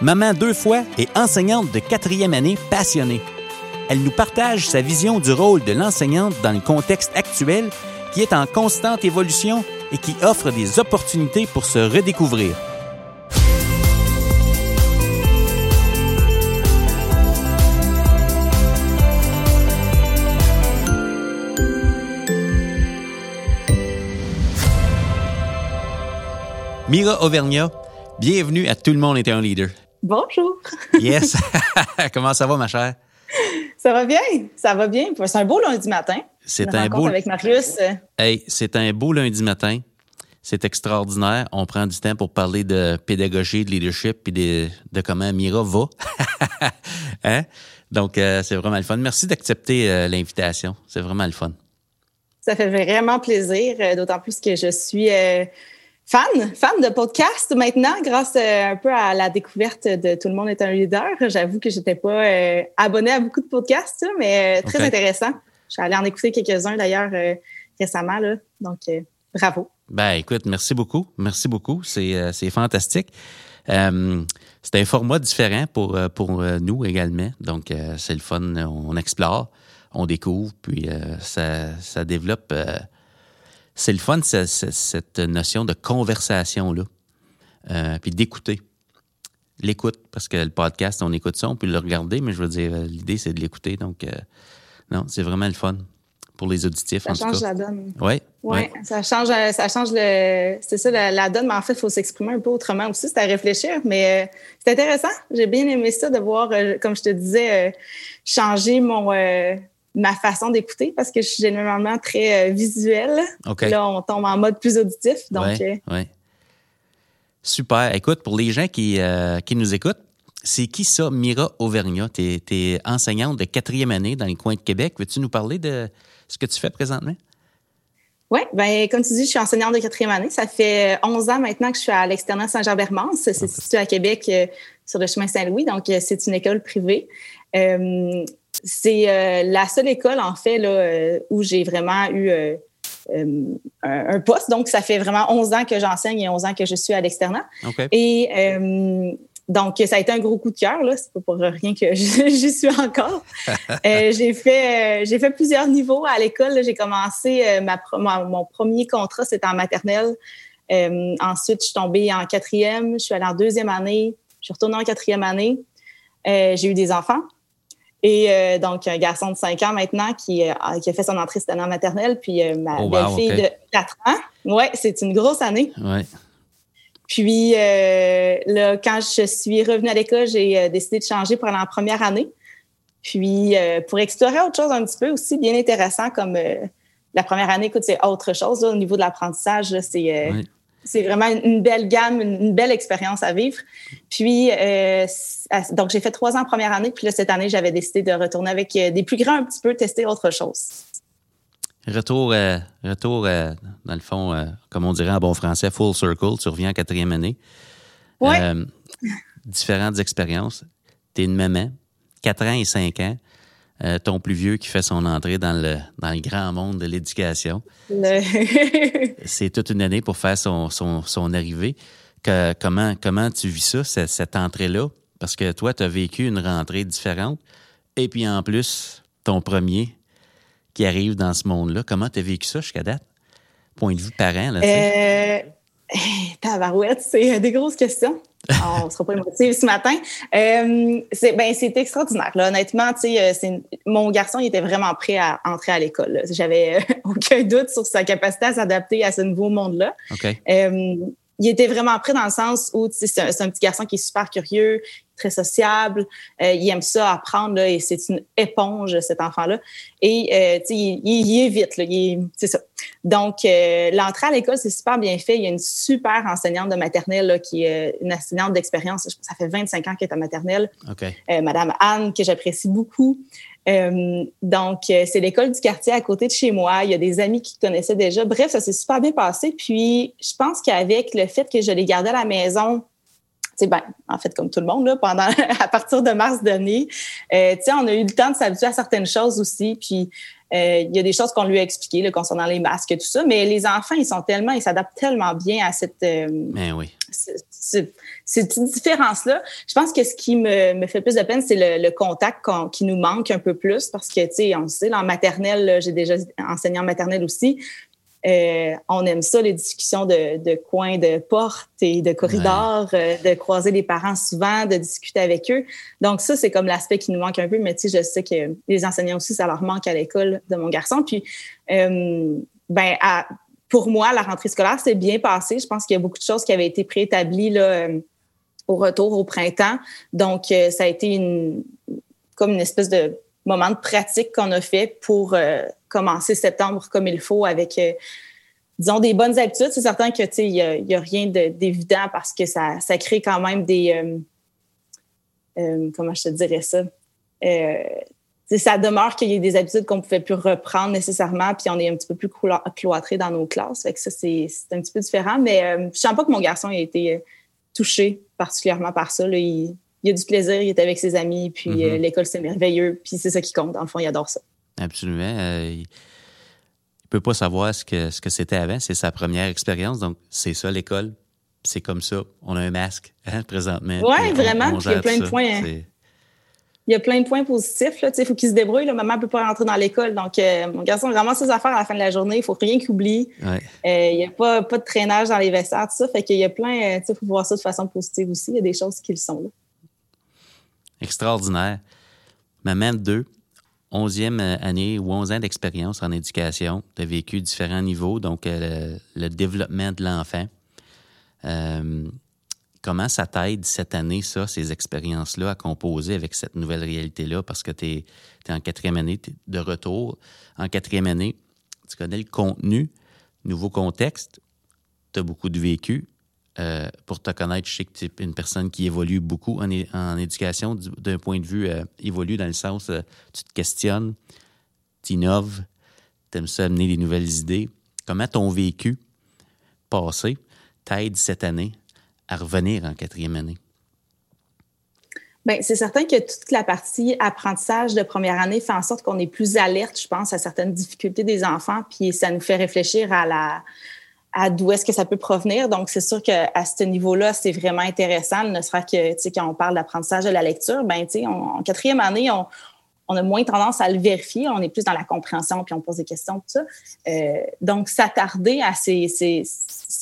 maman deux fois et enseignante de quatrième année passionnée. Elle nous partage sa vision du rôle de l'enseignante dans le contexte actuel qui est en constante évolution et qui offre des opportunités pour se redécouvrir. Mira Auvergnat, bienvenue à Tout le monde est un leader. Bonjour. Yes. Comment ça va, ma chère? Ça va bien, ça va bien. C'est un beau lundi matin. C'est un beau. avec Marius. Hey, c'est un beau lundi matin. C'est extraordinaire. On prend du temps pour parler de pédagogie, de leadership et de, de comment Mira va. hein? Donc, euh, c'est vraiment le fun. Merci d'accepter euh, l'invitation. C'est vraiment le fun. Ça fait vraiment plaisir, euh, d'autant plus que je suis fan, fan de podcast maintenant, grâce euh, un peu à la découverte de Tout le monde est un leader. J'avoue que j'étais pas euh, abonnée à beaucoup de podcasts, mais euh, très intéressant. Je suis allée en écouter quelques-uns d'ailleurs récemment, là, donc bravo. Ben écoute, merci beaucoup, merci beaucoup, c'est fantastique. c'est un format différent pour, pour nous également, donc c'est le fun, on explore, on découvre, puis ça, ça développe c'est le fun, cette notion de conversation-là, euh, puis d'écouter. L'écoute, parce que le podcast, on écoute ça, on peut le regarder, mais je veux dire, l'idée, c'est de l'écouter. Donc, euh, non, c'est vraiment le fun pour les auditifs. Ça change la donne. Oui. Oui, ouais. ça change, ça change le. C'est ça, la, donne, mais en fait, il faut s'exprimer un peu autrement aussi, c'est à réfléchir. Mais euh, c'est intéressant. J'ai bien aimé ça de voir, comme je te disais, changer mon ma façon d'écouter parce que je suis généralement très euh, visuelle. Là, on tombe en mode plus auditif. Donc, euh, Super. Écoute, pour les gens qui, euh, qui nous écoutent, c'est qui ça, Mira Auvergnat? Tu es, enseignante de quatrième année dans les coins de Québec. Veux-tu nous parler de ce que tu fais présentement? Oui, ben comme tu dis, je suis enseignante de quatrième année. Ça fait 11 ans maintenant que je suis à l'externat Saint-Jean-Bermance. C'est situé à Québec sur le chemin Saint-Louis, donc c'est une école privée. C'est euh, la seule école, en fait, là, euh, où j'ai vraiment eu euh, un, poste. Donc, ça fait vraiment 11 ans que j'enseigne et 11 ans que je suis à l'externat. Et donc, ça a été un gros coup de cœur. Là, c'est pas pour rien que j'y suis encore. j'ai fait, j'ai fait plusieurs niveaux à l'école. J'ai commencé ma, mon premier contrat, c'était en maternelle. ensuite, je suis tombée en quatrième. Je suis allée en deuxième année. Je suis retournée en quatrième année. j'ai eu des enfants. Et euh, donc, un garçon de 5 ans maintenant qui, euh, qui a fait son entrée cette année en maternelle, puis euh, ma oh, belle-fille de 4 ans. Ouais, c'est une grosse année. Ouais. Puis là, quand je suis revenue à l'école, j'ai décidé de changer pour aller en première année. Puis pour explorer autre chose un petit peu aussi, bien intéressant, comme la première année, écoute, c'est autre chose. au niveau de l'apprentissage, c'est c'est vraiment une belle gamme, une belle expérience à vivre. Puis, euh, donc, j'ai fait trois ans en première année. Puis là, cette année, j'avais décidé de retourner avec euh, des plus grands un petit peu, tester autre chose. Retour, euh, retour dans le fond, comme on dirait en bon français, full circle. Tu reviens en quatrième année. Oui. différentes expériences. Tu es une maman, quatre ans et cinq ans. Euh, ton plus vieux qui fait son entrée dans le, dans le grand monde de l'éducation. c'est toute une année pour faire son, son, son arrivée. Que, comment, comment tu vis ça, cette, cette entrée-là? Parce que toi, tu as vécu une rentrée différente. Et puis en plus, ton premier qui arrive dans ce monde-là. Comment tu as vécu ça jusqu'à date? Point de vue parent, là, euh, Tabarouette, c'est des grosses questions. Ah, on sera pas émotif ce matin. Euh, c'est ben, extraordinaire. Là. Honnêtement, euh, mon garçon il était vraiment prêt à entrer à l'école. J'avais euh, aucun doute sur sa capacité à s'adapter à ce nouveau monde-là. Euh, il était vraiment prêt dans le sens où c'est un, un, petit garçon qui est super curieux, très sociable. il aime ça apprendre là, et c'est une éponge, cet enfant-là. Et il, il, est vite, c'est ça. Donc, l'entrée à l'école, c'est super bien fait. Il y a une super enseignante de maternelle qui est une enseignante d'expérience. Ça fait 25 ans qu'elle est à maternelle. Madame Anne, que j'apprécie beaucoup. Euh, donc, euh, c'est l'école du quartier à côté de chez moi. Il y a des amis qui connaissaient déjà. Bref, ça s'est super bien passé. Puis, je pense qu'avec le fait que je l'ai gardé à la maison, tu ben, en fait, comme tout le monde, là, pendant, à partir de mars dernier, euh, tu sais, on a eu le temps de s'habituer à certaines choses aussi. Puis, euh, il y a des choses qu'on lui a expliquées là, concernant les masques et tout ça, mais les enfants, ils sont tellement, ils s'adaptent tellement bien à cette, mais oui. Cette différence-là. Je pense que ce qui me, me fait plus de peine, c'est le, contact qui nous manque un peu plus parce que, tu sais, on sait, en maternelle, j'ai déjà enseigné en maternelle aussi, euh, on aime ça, les discussions de, de coins de porte et de corridors, euh, de croiser les parents souvent, de discuter avec eux. Donc ça, c'est comme l'aspect qui nous manque un peu, mais tu sais, je sais que les enseignants aussi, ça leur manque à l'école de mon garçon. Puis, euh, ben, pour moi, la rentrée scolaire s'est bien passée. Je pense qu'il y a beaucoup de choses qui avaient été préétablies là, au retour au printemps. Donc, ça a été comme une espèce de moment de pratique qu'on a fait pour commencer septembre comme il faut avec, euh, disons, des bonnes habitudes. C'est certain que, il n'y a, rien d'évident parce que ça, ça, crée quand même des... Euh, euh, comment je te dirais ça? ça demeure qu'il y a des habitudes qu'on ne pouvait plus reprendre nécessairement, puis on est un petit peu plus cloîtré dans nos classes. Fait que ça, c'est un petit peu différent. Mais je ne sens pas que mon garçon ait été touché particulièrement par ça. Il, il, a du plaisir, il est avec ses amis, puis mm-hmm. l'école, c'est merveilleux, puis c'est ça qui compte. Dans le fond, il adore ça. Absolument. Euh, il ne peut pas savoir ce que ce que c'était avant. C'est sa première expérience. Donc, c'est ça l'école. C'est comme ça. On a un masque hein, présentement. Oui, vraiment. il y a plein de points. Il y a plein de points positifs. Il faut qu'il se débrouille. Maman ne peut pas rentrer dans l'école. Donc, euh, mon garçon ramasse ses affaires à la fin de la journée. Il ne faut rien qu'il oublie. Euh, il n'y a pas, pas de traînage dans les vestiaires, tout ça. Fait qu'il y a plein. Il faut voir ça de façon positive aussi. Il y a des choses qui le sont là. Extraordinaire. Maman deux, 11e euh, année ou 11 ans d'expérience en éducation. Tu as vécu différents niveaux, donc euh, le, développement de l'enfant. Comment ça t'aide cette année, ça, ces expériences-là, à composer avec cette nouvelle réalité-là? Parce que tu es, en quatrième année de retour. En quatrième année, tu connais le contenu, nouveau contexte, tu as beaucoup de vécu. Euh, pour te connaître, je sais que tu es une personne qui évolue beaucoup en, en éducation, d'un point de vue euh, évolue dans le sens, euh, tu te questionnes, tu innoves, tu aimes ça amener des nouvelles idées. Comment ton vécu passé t'aide cette année à revenir en quatrième année? Bien, c'est certain que toute la partie apprentissage de première année fait en sorte qu'on est plus alerte, je pense, à certaines difficultés des enfants, puis ça nous fait réfléchir à la, à d'où est-ce que ça peut provenir. Donc, c'est sûr qu'à ce niveau-là, c'est vraiment intéressant. Ne sera que, tu sais, quand on parle d'apprentissage de la lecture, ben, tu sais, en quatrième année, on, on, a moins tendance à le vérifier. On est plus dans la compréhension, puis on pose des questions, tout ça. Euh, donc, s'attarder à ces,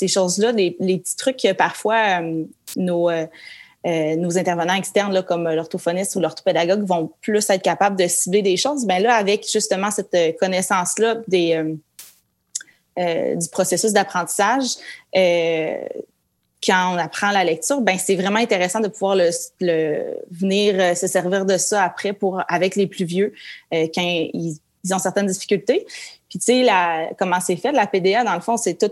choses-là, les, petits trucs que parfois euh, nos, euh, nos intervenants externes, comme l'orthophoniste ou l'orthopédagogue, vont plus être capables de cibler des choses. Ben là, avec justement cette connaissance-là des du processus d'apprentissage, quand on apprend la lecture, ben c'est vraiment intéressant de pouvoir le, venir euh, se servir de ça après pour avec les plus vieux quand ils, ont certaines difficultés. Puis tu sais comment c'est fait la PDA dans le fond c'est tout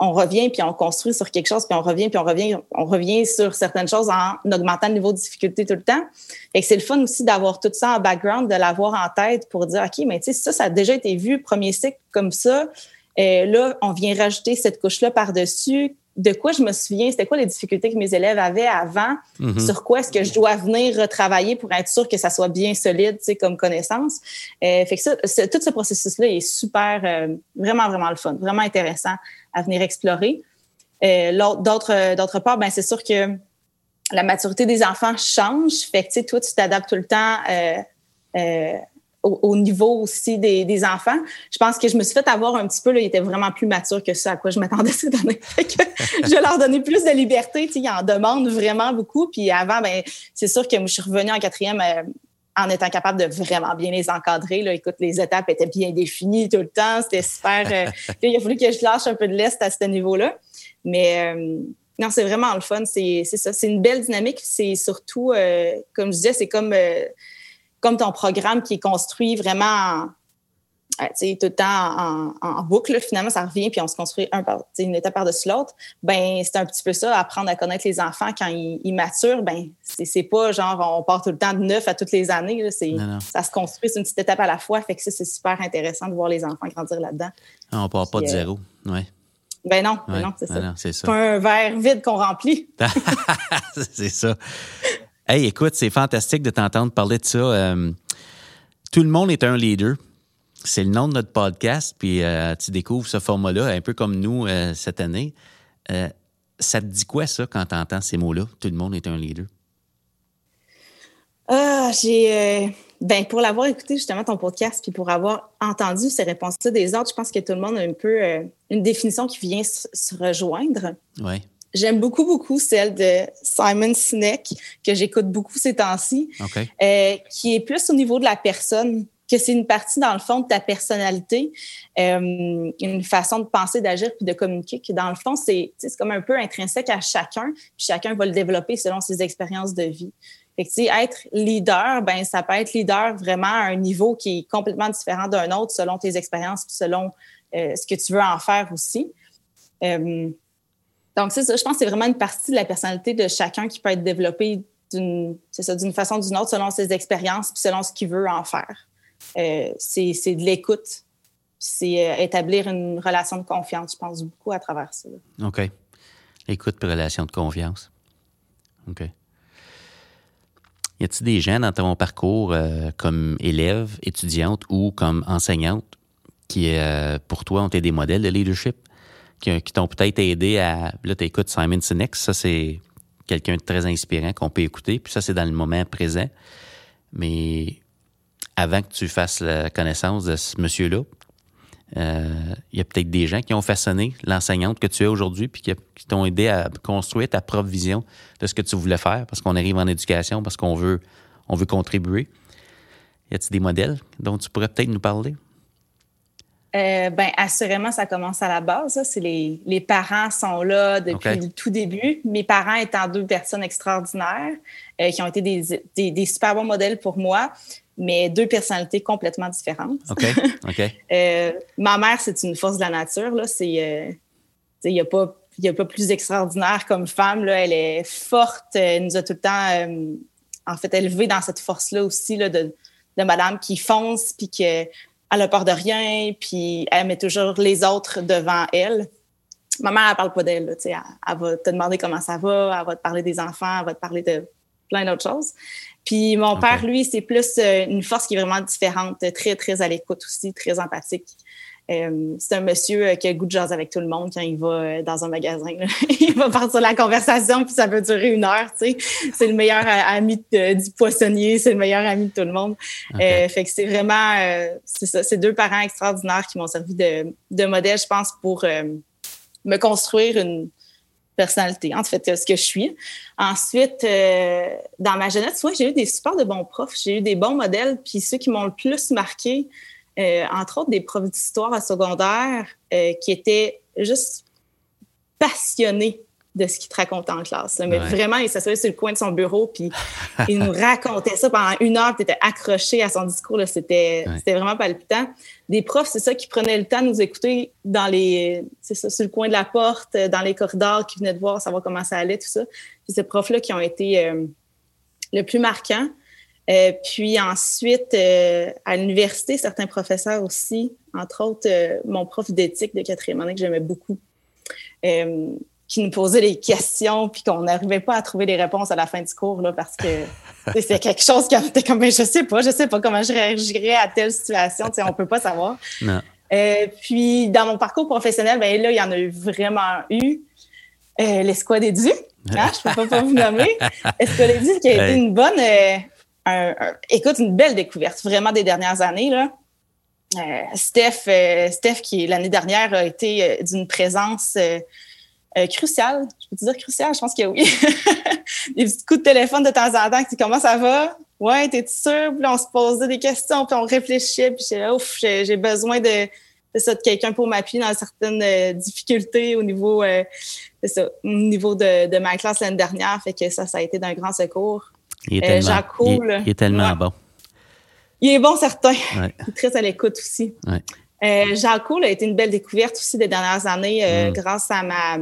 on revient puis on construit sur quelque chose puis on revient puis on revient on revient sur certaines choses en augmentant le niveau de difficulté tout le temps. Et c'est le fun aussi d'avoir tout ça en background, de l'avoir en tête pour dire OK mais tu sais ça ça a déjà été vu premier cycle comme ça euh, là, on vient rajouter cette couche-là par-dessus. De quoi je me souviens, c'était quoi les difficultés que mes élèves avaient avant, mhm. sur quoi est-ce que je dois venir retravailler pour être sûr que ça soit bien solide, tu sais, comme connaissance? Euh, fait que ça, tout ce processus-là est super, euh, vraiment, vraiment le fun, vraiment intéressant à venir explorer. Euh, d'autre, d'autre part, ben c'est sûr que la maturité des enfants change. Fait que, tu sais, toi, tu t'adaptes tout le temps au, niveau aussi des, enfants. Je pense que je me suis fait avoir un petit peu, ils étaient vraiment plus matures que ça à quoi je m'attendais cette année. je leur donnais plus de liberté. Ils en demandent vraiment beaucoup. Puis avant, ben, c'est sûr que je suis revenue en quatrième euh, en étant capable de vraiment bien les encadrer. Là. Écoute, les étapes étaient bien définies tout le temps. C'était super. Euh, il a fallu que je lâche un peu de l'est à ce niveau-là. Mais, euh, non, c'est vraiment le fun. C'est ça. C'est une belle dynamique. C'est surtout, comme je disais, c'est comme, comme ton programme qui est construit vraiment euh, tout le temps en, boucle. Finalement, ça revient puis on se construit un par, une étape par-dessus l'autre. Ben, c'est un petit peu ça, apprendre à connaître les enfants quand ils, maturent. Ben, c'est pas genre on part tout le temps de neuf à toutes les années. Ça se construit, c'est une petite étape à la fois. Fait que c'est super intéressant de voir les enfants grandir là-dedans. Ah, on part pas de zéro. Ouais. Ben non, ben non, c'est ben ça. C'est pas un verre vide qu'on remplit. c'est ça. Hey, écoute, c'est fantastique de t'entendre parler de ça. Euh, tout le monde est un leader. C'est le nom de notre podcast, puis euh, tu découvres ce format-là, un peu comme nous euh, cette année. ça te dit quoi, ça, quand tu entends ces mots-là? Tout le monde est un leader. Ah, j'ai ben, pour l'avoir écouté justement ton podcast, puis pour avoir entendu ces réponses-là des autres, je pense que tout le monde a un peu euh, une définition qui vient se rejoindre. Ouais. J'aime beaucoup, beaucoup celle de Simon Sinek, que j'écoute beaucoup ces temps-ci, euh, qui est plus au niveau de la personne, que c'est une partie, dans le fond, de ta personnalité, euh, une façon de penser, d'agir puis de communiquer, que dans le fond, c'est comme un peu intrinsèque à chacun, puis chacun va le développer selon ses expériences de vie. Fait que, être leader, ben ça peut être leader vraiment à un niveau qui est complètement différent d'un autre selon tes expériences, selon euh, ce que tu veux en faire aussi. Euh, donc, c'est ça. Je pense que c'est vraiment une partie de la personnalité de chacun qui peut être développée d'une, d'une façon ou d'une autre selon ses expériences puis selon ce qu'il veut en faire. Euh, c'est, de l'écoute. C'est établir une relation de confiance, je pense, beaucoup à travers ça. OK. Écoute puis relation de confiance. OK. Y a-t-il des gens dans ton parcours euh, comme élève, étudiante ou comme enseignante qui, euh, pour toi, ont été des modèles de leadership, qui, t'ont peut-être aidé à. Là, tu écoutes Simon Sinek, ça, c'est quelqu'un de très inspirant qu'on peut écouter, puis ça, c'est dans le moment présent. Mais avant que tu fasses la connaissance de ce monsieur-là, euh, il y a peut-être des gens qui ont façonné l'enseignante que tu es aujourd'hui, puis qui, t'ont aidé à construire ta propre vision de ce que tu voulais faire, parce qu'on arrive en éducation, parce qu'on veut, on veut contribuer. Y a-t-il des modèles dont tu pourrais peut-être nous parler? Euh, ben, assurément, ça commence à la base. C'est les, les, parents sont là depuis le tout début. Mes parents étant deux personnes extraordinaires euh, qui ont été des, des, des, super bons modèles pour moi mais deux personnalités complètement différentes. OK. OK. euh, ma mère, c'est une force de la nature. Là. C'est, euh, il n'y a, pas, a pas plus extraordinaire comme femme. Là. Elle est forte. Elle nous a tout le temps, en fait, élevée dans cette force-là aussi là, de, de madame qui fonce, puis qu'elle a peur de rien, puis elle met toujours les autres devant elle. Ma mère, elle parle pas d'elle. Elle, elle va te demander comment ça va, elle va te parler des enfants, elle va te parler de plein d'autres choses. Puis mon père, lui, c'est plus euh, une force qui est vraiment différente, très, très à l'écoute aussi, très empathique. Euh, c'est un monsieur euh, qui a le goût de jaser avec tout le monde quand il va dans un magasin. il va partir la conversation, puis ça peut durer une heure, tu sais. C'est le meilleur ami du poissonnier, c'est le meilleur ami de tout le monde. fait que c'est vraiment, c'est ça, c'est deux parents extraordinaires qui m'ont servi de, de modèle, je pense, pour me construire une, personnalité, en fait, ce que je suis. Ensuite, euh, dans ma jeunesse, ouais, j'ai eu des super de bons profs, j'ai eu des bons modèles, puis ceux qui m'ont le plus marqué, euh, entre autres des profs d'histoire à secondaire, euh, qui étaient juste passionnés de ce qu'il te racontait en classe. Mais vraiment, il s'assoyait sur le coin de son bureau, puis il nous racontait ça pendant une heure, tu étais accroché à son discours. C'était vraiment palpitant. Des profs, c'est ça, qui prenaient le temps de nous écouter dans les, c'est ça, sur le coin de la porte, dans les corridors, qui venaient de voir, savoir comment ça allait, tout ça. C'est ces profs-là qui ont été euh, le plus marquants. Euh, puis ensuite, euh, à l'université, certains professeurs aussi, entre autres, mon prof d'éthique de quatrième année que j'aimais beaucoup qui nous posait des questions puis qu'on n'arrivait pas à trouver des réponses à la fin du cours là, parce que c'est quelque chose qui était comme ben, je sais pas, je sais pas comment je réagirais à telle situation, tu sais, on peut pas savoir. Euh, puis dans mon parcours professionnel, ben là, il y en a eu vraiment eu. Euh, l'escouade édu, hein, je peux pas, vous nommer. L'escouade édu qui a été une bonne, euh, écoute, une belle découverte vraiment des dernières années là. Euh, Steph, Steph qui l'année dernière a été d'une présence euh, crucial. Je peux te dire crucial? Je pense que oui. des petits coups de téléphone de temps en temps. Comment ça va? Ouais, t'es sûr? Puis on se posait des questions, puis on réfléchissait, puis j'ai ouf, j'ai besoin de ça, de quelqu'un pour m'appuyer dans certaines difficultés au niveau, ça, au niveau de, de ma classe l'année dernière. Fait que ça, ça a été d'un grand secours. Il est tellement, il, est tellement bon. Il est bon, certain. Il est très à l'écoute aussi. Euh, Jacques Cool a été une belle découverte aussi des dernières années euh, mm. grâce à ma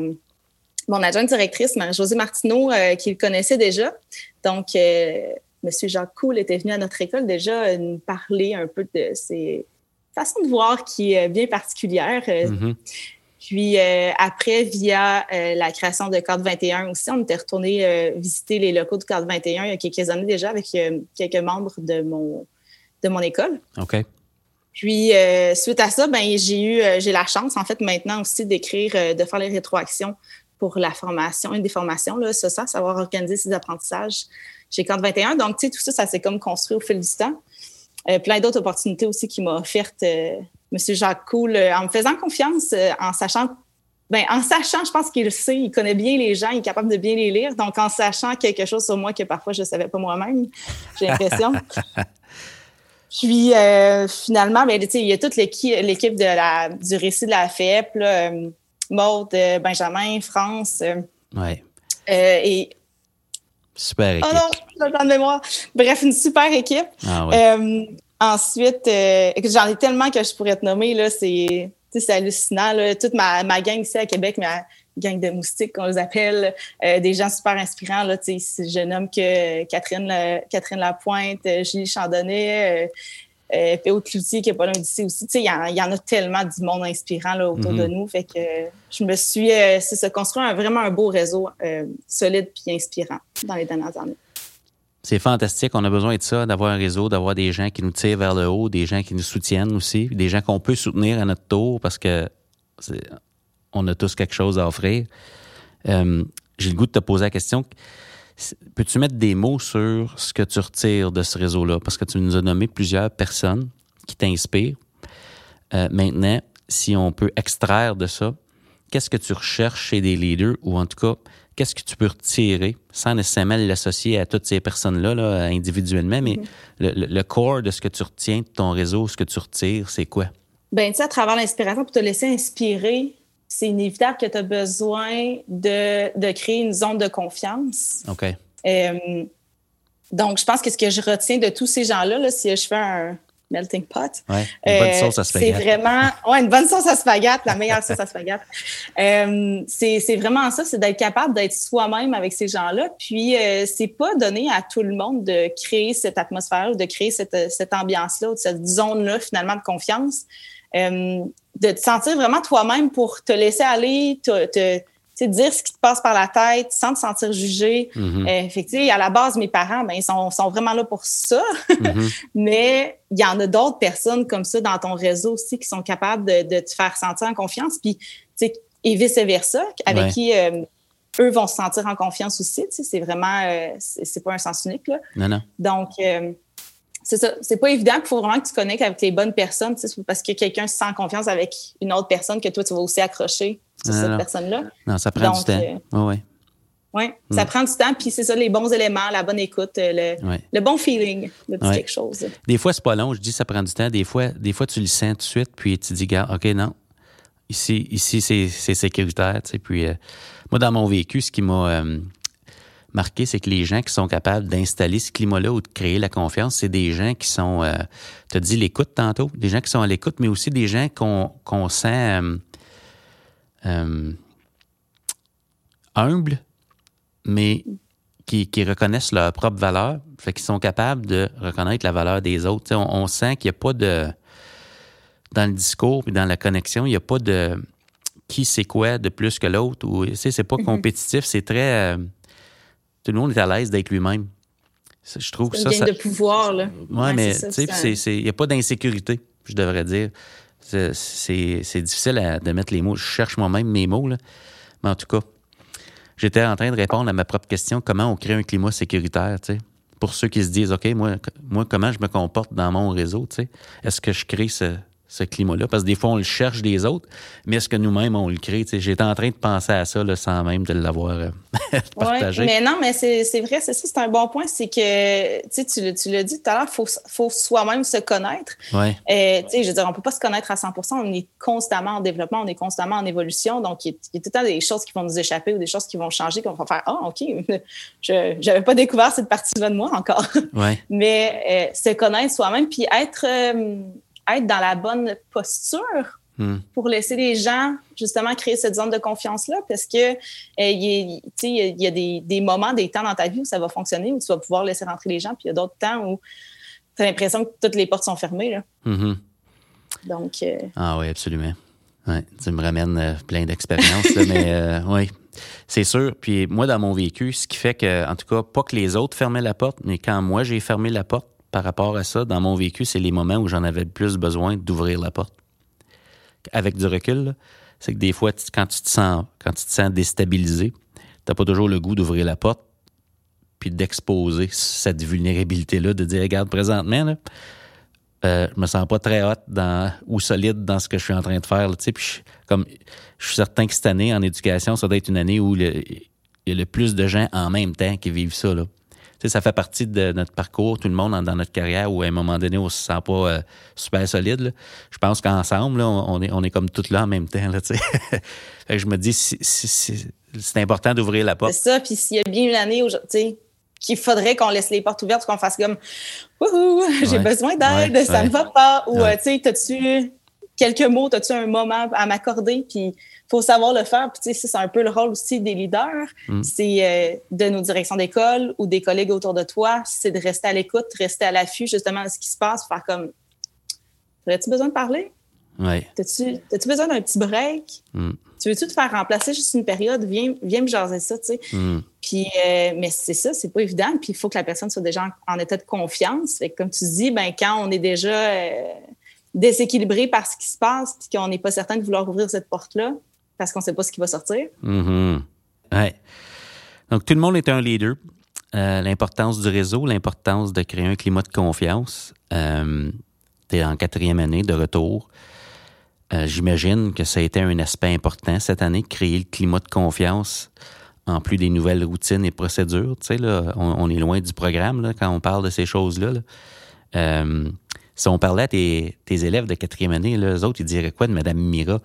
mon adjointe directrice, José Martineau, euh, qui le connaissait déjà. Donc, Monsieur Jacques Cool était venu à notre école déjà nous parler un peu de ses façons de voir qui est bien particulière. Mm-hmm. Puis après, via la création de Cadre 21 aussi, on était retourné visiter les locaux du Cadre 21 il y a quelques années déjà avec quelques membres de mon de mon école. OK. Puis, euh, suite à ça, ben, j'ai eu, euh, j'ai la chance, en fait, maintenant aussi d'écrire, euh, de faire les rétroactions pour la formation, une des formations, là, ça, ça, savoir organiser ses apprentissages chez Camp 21. Donc, tu sais, tout ça, ça s'est comme construit au fil du temps. plein d'autres opportunités aussi qui m'a offertes M. Jacques Cool en me faisant confiance, en sachant ben, en sachant, je pense qu'il le sait, il connaît bien les gens, il est capable de bien les lire. Donc, en sachant quelque chose sur moi que parfois je ne savais pas moi-même, j'ai l'impression. Puis euh, finalement, ben, il y a toute l'équipe de la, du récit de la FEP, là, euh, Maud, euh, Benjamin, France. ouais. et Super équipe. Oh non, de mémoire. Bref, une super équipe. Ah, ouais. Ensuite, j'en ai tellement que je pourrais te nommer, là, c'est hallucinant. Là. Toute ma, ma gang ici à Québec, mais gang de moustiques qu'on les appelle, euh, des gens super inspirants. Là, je nomme que Catherine, Catherine Lapointe, euh, Julie Chandonnet, euh, euh P.O. Cloutier qui est pas loin d'ici aussi. Il y, y, en a tellement du monde inspirant là, autour de mm-hmm. nous. Fait que je me suis, c'est se construire un, vraiment un beau réseau solide puis inspirant dans les dernières années. C'est fantastique. On a besoin de ça, d'avoir un réseau, d'avoir des gens qui nous tirent vers le haut, des gens qui nous soutiennent aussi, des gens qu'on peut soutenir à notre tour parce que on a tous quelque chose à offrir. Euh, j'ai le goût de te poser la question. Peux-tu mettre des mots sur ce que tu retires de ce réseau-là? Parce que tu nous as nommé plusieurs personnes qui t'inspirent. Euh, maintenant, si on peut extraire de ça, qu'est-ce que tu recherches chez des leaders ou en tout cas, qu'est-ce que tu peux retirer sans nécessairement l'associer à toutes ces personnes-là là, individuellement, mais mm-hmm. le, le, corps de ce que tu retiens de ton réseau, ce que tu retires, c'est quoi? Ben, tu sais, à travers l'inspiration, pour te laisser inspirer, c'est inévitable que tu as besoin de, de, créer une zone de confiance. OK. Euh, donc, je pense que ce que je retiens de tous ces gens-là, là, si je fais un melting pot, ouais, une bonne sauce à spaghetti. C'est vraiment ouais, une bonne sauce à spaghetti, la meilleure sauce à spaghetti. Euh, c'est vraiment ça, c'est d'être capable d'être soi-même avec ces gens-là. Puis, euh, c'est pas donné à tout le monde de créer cette atmosphère, de créer cette, cette ambiance-là, cette zone-là, finalement, de confiance. Euh, de te sentir vraiment toi-même pour te laisser aller, te, te dire ce qui te passe par la tête sans te sentir jugé. Mm -hmm. à la base, mes parents, ben, ils sont, sont vraiment là pour ça. Mhm. Mais il y en a d'autres personnes comme ça dans ton réseau aussi qui sont capables de, de te faire sentir en confiance. Puis, et vice-versa, avec qui euh, eux vont se sentir en confiance aussi. C'est vraiment, euh, c'est pas un sens unique. Là. Non, non. Donc, c'est ça. C'est pas évident qu'il faut vraiment que tu connectes avec les bonnes personnes, parce que quelqu'un se sent confiance avec une autre personne que toi, tu vas aussi accrocher sur cette personne-là. Non, ça prend du temps. Oui, euh, oui. Oui, ça prend du temps, puis c'est ça, les bons éléments, la bonne écoute, euh, le, bon feeling de quelque chose. Des fois, c'est pas long, je dis ça prend du temps. Des fois, des fois tu le sens tout de suite, puis tu dis, gars, OK, non, ici, ici c'est sécuritaire. Tu sais, puis, euh, moi, dans mon vécu, ce qui m'a marqué, c'est que les gens qui sont capables d'installer ce climat-là ou de créer la confiance, c'est des gens qui sont, euh, tu as dit l'écoute tantôt, des gens qui sont à l'écoute, mais aussi des gens qu'on sent euh, euh, humbles, mais qui, reconnaissent leur propre valeur, fait qu'ils sont capables de reconnaître la valeur des autres. On, sent qu'il n'y a pas de... Dans le discours et dans la connexion, il n'y a pas de qui c'est quoi de plus que l'autre. ou C'est pas mm-hmm. compétitif, c'est très tout le monde est à l'aise d'être lui-même. Je trouve que ça. ça... de pouvoir, là. Oui, mais tu sais, il n'y a pas d'insécurité, je devrais dire. C'est difficile de mettre les mots. Je cherche moi-même mes mots, là. Mais en tout cas, j'étais en train de répondre à ma propre question comment on crée un climat sécuritaire. Pour ceux qui se disent, OK, moi, comment je me comporte dans mon réseau. Est-ce que je crée ce, ce climat-là, parce que des fois, on le cherche des autres, mais est-ce que nous-mêmes, on le crée? J'étais en train de penser à ça là, sans même de l'avoir euh, partagé. mais non, mais c'est vrai, c'est ça, c'est un bon point, c'est que, tu, tu l'as dit tout à l'heure, il faut, faut soi-même se connaître. Ouais. Euh, je veux dire, on ne peut pas se connaître à 100 on est constamment en développement, on est constamment en évolution, donc il y, a, tout le temps des choses qui vont nous échapper ou des choses qui vont changer, qu'on va faire « Ah, OK, je n'avais pas découvert cette partie-là de moi encore. Ouais. mais euh, se connaître soi-même, puis être être dans la bonne posture hmm. pour laisser les gens justement créer cette zone de confiance-là parce que euh, il y, a des, moments, des temps dans ta vie où ça va fonctionner, où tu vas pouvoir laisser rentrer les gens, puis il y a d'autres temps où tu as l'impression que toutes les portes sont fermées. Là. Mm-hmm. Donc. Euh, ah oui, absolument. Ouais, tu me ramènes euh, plein d'expériences, mais oui, c'est sûr. Puis moi, dans mon vécu, ce qui fait que, en tout cas, pas que les autres fermaient la porte, mais quand moi j'ai fermé la porte, par rapport à ça, dans mon vécu, c'est les moments où j'en avais le plus besoin d'ouvrir la porte. Avec du recul, c'est que des fois, quand tu te sens, quand tu te sens déstabilisé, t'as pas toujours le goût d'ouvrir la porte puis d'exposer cette vulnérabilité-là, de dire, regarde, présentement, là, euh, je me sens pas très hot ou solide dans ce que je suis en train de faire. Je, comme, je suis certain que cette année, en éducation, ça doit être une année où il y a le plus de gens en même temps qui vivent ça. Ça fait partie de notre parcours, tout le monde dans notre carrière, où à un moment donné, on se sent pas euh, super solide. Je pense qu'ensemble, on est, on est comme toutes là en même temps. Là, je me dis, c'est important d'ouvrir la porte. C'est ça, puis s'il y a bien une année qu'il faudrait qu'on laisse les portes ouvertes, qu'on fasse comme Wouhou, j'ai besoin d'aide, ça ne va pas. Ou, euh, tu sais, as-tu quelques mots, as-tu un moment à m'accorder? Puis faut savoir le faire. Puis, c'est un peu le rôle aussi des leaders. Mm. C'est euh, de nos directions d'école ou des collègues autour de toi, c'est de rester à l'écoute, rester à l'affût justement de ce qui se passe, faire comme Aurais-tu besoin de parler? Oui. As-tu besoin d'un petit break? Mm. Tu veux-tu te faire remplacer juste une période? Viens, viens me jaser ça, tu sais. Mm. Puis, euh, mais c'est ça, c'est pas évident. Puis, il faut que la personne soit déjà en, état de confiance. Fait comme tu dis, ben, quand on est déjà euh, déséquilibré par ce qui se passe, puis qu'on n'est pas certain de vouloir ouvrir cette porte-là, parce qu'on ne sait pas ce qui va sortir. Mm-hmm. ouais. Donc, tout le monde est un leader. Euh, l'importance du réseau, l'importance de créer un climat de confiance. Euh, tu es en quatrième année de retour. Euh, j'imagine que ça a été un aspect important cette année, créer le climat de confiance en plus des nouvelles routines et procédures. Tu sais, là, on, est loin du programme quand on parle de ces choses-là. si on parlait à tes, élèves de quatrième année, là, eux autres, ils diraient quoi de Mme Mira?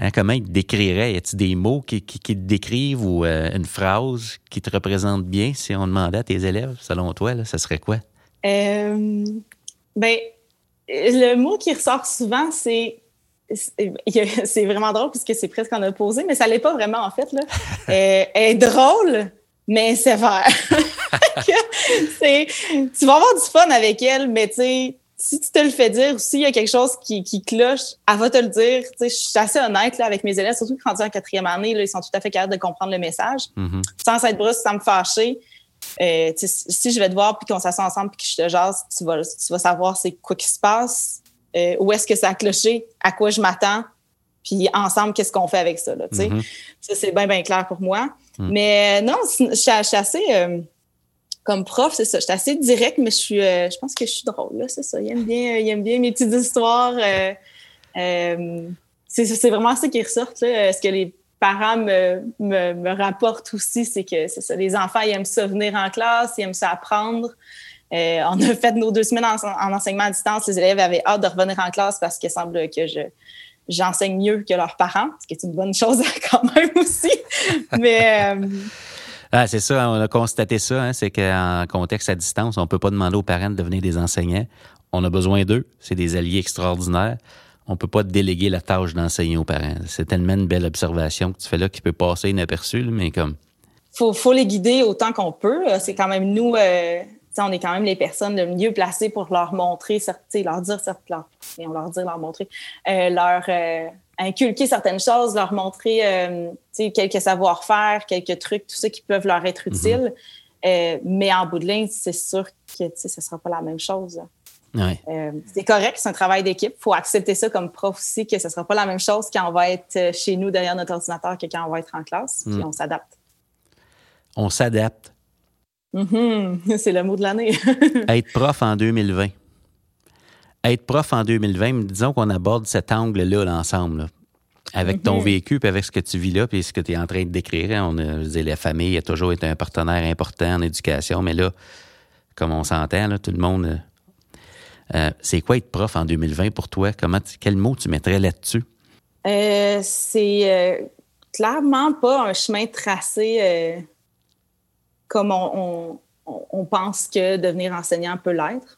Hein, comment il te décrirait? Y a-t-il des mots qui, te décrivent ou euh, une phrase qui te représente bien si on demandait à tes élèves, selon toi, là, ça serait quoi? Euh, ben, le mot qui ressort souvent, c'est c'est vraiment drôle puisque c'est presque en opposé, mais ça l'est pas vraiment en fait. Là. Euh, elle est drôle, mais sévère. tu vas avoir du fun avec elle, mais tu sais, si tu te le fais dire ou s'il y a quelque chose qui, cloche, elle va te le dire. je suis assez honnête là, avec mes élèves, surtout quand ils sont en quatrième année, là, ils sont tout à fait capables de comprendre le message. Mm-hmm. Sans être brusque, sans me fâcher. Euh, si je vais te voir puis qu'on s'assoit ensemble puis que je te jase, tu vas, tu vas savoir c'est quoi qui se passe, euh, où est-ce que ça a cloché, à quoi je m'attends, puis ensemble, qu'est-ce qu'on fait avec ça. Là, mm-hmm. Ça, c'est bien, bien clair pour moi. Mm. Mais non, je suis assez... Euh, comme prof, c'est ça. Je suis assez direct, mais je suis, euh, je pense que je suis drôle, c'est ça. Il aime bien, il aime bien mes petites histoires. Euh, euh, c'est vraiment ça qui ressort. Là. Ce que les parents me, me, rapportent aussi, c'est que. Les enfants, aiment ça venir en classe, ils aiment ça apprendre. on a fait nos deux semaines en, enseignement à distance. Les élèves avaient hâte de revenir en classe parce qu'il semble que je j'enseigne mieux que leurs parents, ce qui est une bonne chose quand même aussi. Mais ah, c'est ça, on a constaté ça, hein, c'est qu'en contexte à distance, on ne peut pas demander aux parents de devenir des enseignants. On a besoin d'eux, c'est des alliés extraordinaires. On ne peut pas déléguer la tâche d'enseigner aux parents. C'est tellement une belle observation que tu fais là qui peut passer inaperçu, mais comme. Faut, faut les guider autant qu'on peut. C'est quand même nous, euh, on est quand même les personnes le mieux placées pour leur montrer, leur dire, leur, on leur dire, leur montrer, euh, leur, euh, inculquer certaines choses, leur montrer euh, quelques savoir-faire, quelques trucs, tout ça qui peuvent leur être mhm. utiles. Euh, mais en bout de ligne, c'est sûr que ce ne sera pas la même chose. Euh, c'est correct, c'est un travail d'équipe. Il faut accepter ça comme prof aussi, que ce ne sera pas la même chose quand on va être chez nous derrière notre ordinateur que quand on va être en classe. Puis mhm. on s'adapte. On s'adapte. Mm-hmm. C'est le mot de l'année. être prof en 2020. Être prof en 2020, disons qu'on aborde cet angle-là ensemble, avec ton vécu, puis avec ce que tu vis là, puis ce que tu es en train de décrire. Hein. On a, la famille a toujours été un partenaire important en éducation, mais là, comme on s'entend, tout le monde. Euh, euh, c'est quoi être prof en 2020 pour toi? Comment quel mot tu mettrais là-dessus? Euh, c'est clairement pas un chemin tracé comme on, pense que devenir enseignant peut l'être.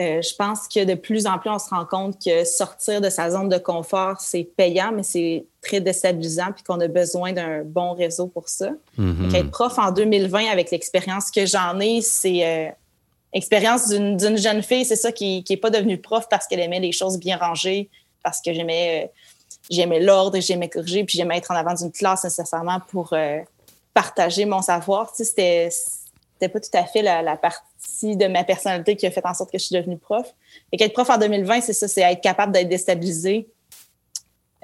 Euh, je pense que de plus en plus, on se rend compte que sortir de sa zone de confort, c'est payant, mais c'est très déstabilisant, puis qu'on a besoin d'un bon réseau pour ça. Mm-hmm. Être prof en 2020, avec l'expérience que j'en ai, c'est euh, expérience d'une jeune fille, c'est ça qui n'est pas devenue prof parce qu'elle aimait les choses bien rangées, parce que j'aimais euh, j'aimais l'ordre, j'aimais corriger, puis j'aimais être en avant d'une classe nécessairement pour partager mon savoir. Tu sais, c'était pas tout à fait la partie de ma personnalité qui a fait en sorte que je suis devenue prof. Et qu'être prof en 2020, c'est ça, c'est être capable d'être déstabilisé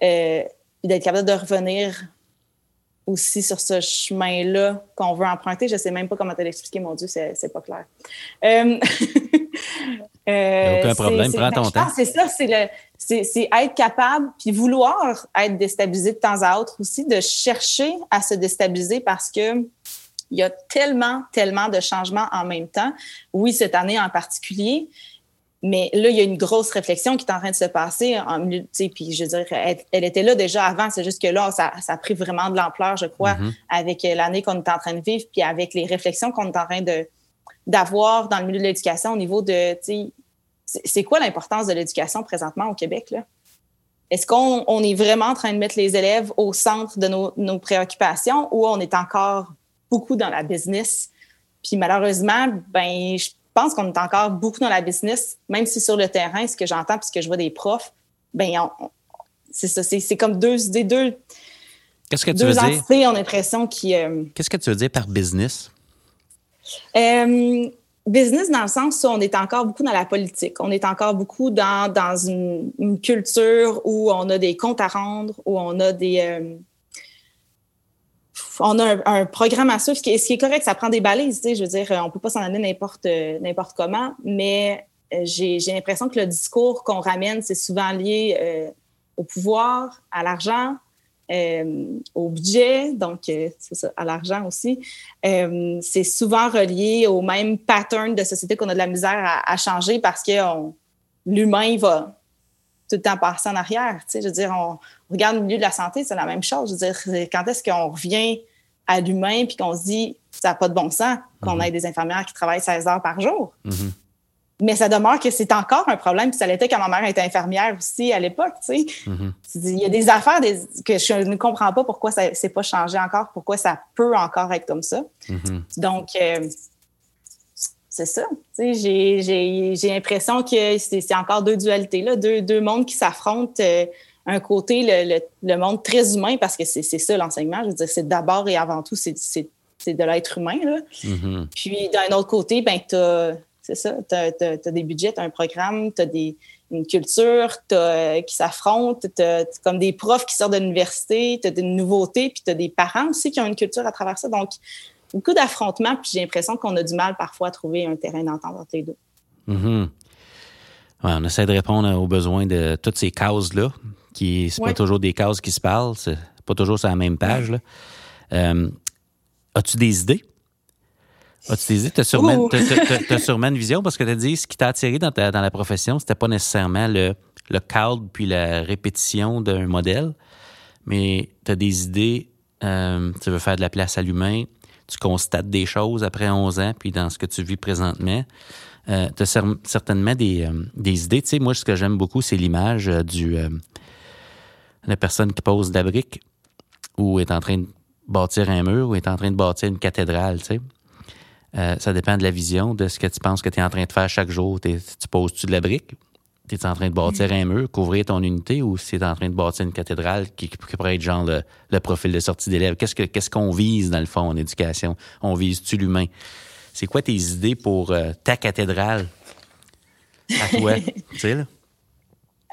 euh, et d'être capable de revenir aussi sur ce chemin-là qu'on veut emprunter. Je ne sais même pas comment te l'expliquer, mon Dieu, c'est pas clair. Euh, euh, aucun problème, prends ton temps. C'est ça, c'est être capable, puis vouloir être déstabilisé de temps à autre aussi, de chercher à se déstabiliser parce que il y a tellement, tellement de changements en même temps. Oui, cette année en particulier, mais là, il y a une grosse réflexion qui est en train de se passer en puis je veux dire, elle, était là déjà avant, c'est juste que là, ça, a pris vraiment de l'ampleur, je crois, mm-hmm. avec l'année qu'on est en train de vivre, puis avec les réflexions qu'on est en train de d'avoir dans le milieu de l'éducation au niveau de, c'est quoi l'importance de l'éducation présentement au Québec, là? Est-ce qu'on est vraiment en train de mettre les élèves au centre de nos, nos préoccupations ou on est encore beaucoup dans la business. Puis malheureusement, ben, je pense qu'on est encore beaucoup dans la business, même si sur le terrain, ce que j'entends puisque je vois des profs, ben, c'est ça, c'est comme deux idées, deux. Qu'est-ce que tu veux entités, on a l'impression qui. Euh, Qu'est-ce que tu veux dire par business? Euh, business dans le sens où on est encore beaucoup dans la politique. On est encore beaucoup dans, dans une, culture où on a des comptes à rendre, où on a des, euh, on a un, programme à suivre, ce qui, est, correct, ça prend des balises, je veux dire, on peut pas s'en aller n'importe n'importe comment, mais euh, j'ai l'impression que le discours qu'on ramène, c'est souvent lié euh, au pouvoir, à l'argent, euh, au budget, donc c'est ça, à l'argent aussi. c'est souvent relié au même pattern de société qu'on a de la misère à, changer parce que l'humain va tout le temps passer en arrière. je veux dire, on, regarde le milieu de la santé, c'est la même chose. Je veux dire, quand est-ce qu'on revient à l'humain puis qu'on se dit ça n'a pas de bon sens qu'on mhm. ait des infirmières qui travaillent 16 heures par jour? Mhm. Mais ça demeure que c'est encore un problème. Puis ça l'était quand ma mère était infirmière aussi à l'époque. Tu sais. Mhm. Il y a des affaires que je ne comprends pas pourquoi ça s'est pas changé encore, pourquoi ça peut encore être comme ça. Donc, euh, c'est ça. Tu sais, J'ai l'impression que c'est encore deux dualités, là, deux, deux mondes qui s'affrontent. Euh, un côté, le, le, monde très humain, parce que c'est ça l'enseignement. Je veux dire, c'est d'abord et avant tout, c'est de l'être humain. Là. Mm-hmm. Puis d'un autre côté, ben, tu c'est ça, tu as, des budgets, tu as un programme, tu as des, une culture as, qui s'affrontent, tu as comme des profs qui sortent de l'université, tu as des nouveautés, puis tu as des parents aussi qui ont une culture à travers ça. Donc, beaucoup d'affrontements, puis j'ai l'impression qu'on a du mal parfois à trouver un terrain d'entente entre les deux. Mm-hmm. on essaie de répondre aux besoins de toutes ces causes-là, qui c'est pas toujours des cases qui se parlent, c'est pas toujours sur la même page. Euh, as-tu des idées? As-tu des idées? Tu as, sûrement une vision parce que tu as dit ce qui t'a attiré dans, dans la profession, c'était pas nécessairement le, le cadre puis la répétition d'un modèle, mais tu as des idées, euh, tu veux faire de la place à l'humain, tu constates des choses après 11 ans, puis dans ce que tu vis présentement. Euh, tu as certainement des, des idées. Tu sais, moi, ce que j'aime beaucoup, c'est l'image du, la personne qui pose de la brique ou est en train de bâtir un mur ou est en train de bâtir une cathédrale, tu sais. Euh, ça dépend de la vision, de ce que tu penses que tu es en train de faire chaque jour. tu poses-tu de la brique? Tu es en train de bâtir un mur, couvrir ton unité, ou si tu es en train de bâtir une cathédrale qui, pourrait être genre le, profil de sortie d'élève? Qu'est-ce qu'on qu'est-ce qu'on vise dans le fond en éducation? On vise-tu l'humain? C'est quoi tes idées pour euh, ta cathédrale? À toi? tu sais, là?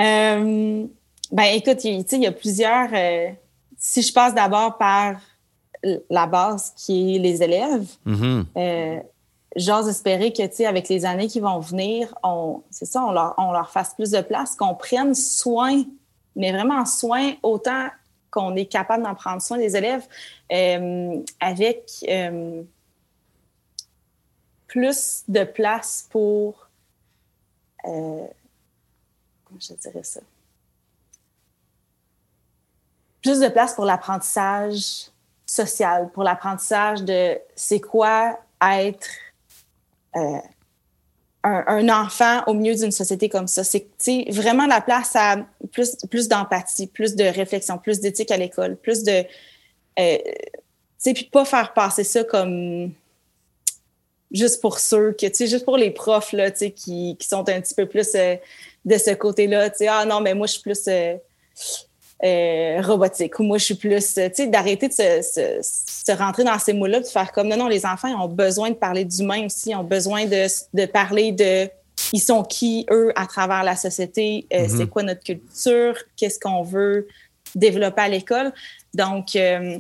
Euh, ben écoute, il y a plusieurs. Euh, si je passe d'abord par la base qui est les élèves, mm-hmm. euh, j'ose espérer que, tu sais, avec les années qui vont venir, on, c'est ça, on leur, on leur fasse plus de place, qu'on prenne soin, mais vraiment soin autant qu'on est capable d'en prendre soin des élèves euh, avec euh, plus de place pour, euh, comment je dirais ça? Plus de place pour l'apprentissage social, pour l'apprentissage de c'est quoi être euh, un, enfant au milieu d'une société comme ça. C'est vraiment la place à plus, plus d'empathie, plus de réflexion, plus d'éthique à l'école, plus de. Euh, tu sais, puis pas faire passer ça comme juste pour ceux que, tu sais, juste pour les profs, là, tu sais, qui, qui, sont un petit peu plus euh, de ce côté-là, tu sais, ah non, mais moi, je suis plus. Euh, robotique ou moi je suis plus, tu sais, d'arrêter de se, rentrer dans ces mots-là, de faire comme non, non, les enfants ont besoin de parler d'humain aussi, ils ont besoin de, de, parler de ils sont qui, eux, à travers la société, euh, mm-hmm. c'est quoi notre culture, qu'est-ce qu'on veut développer à l'école. Donc, euh,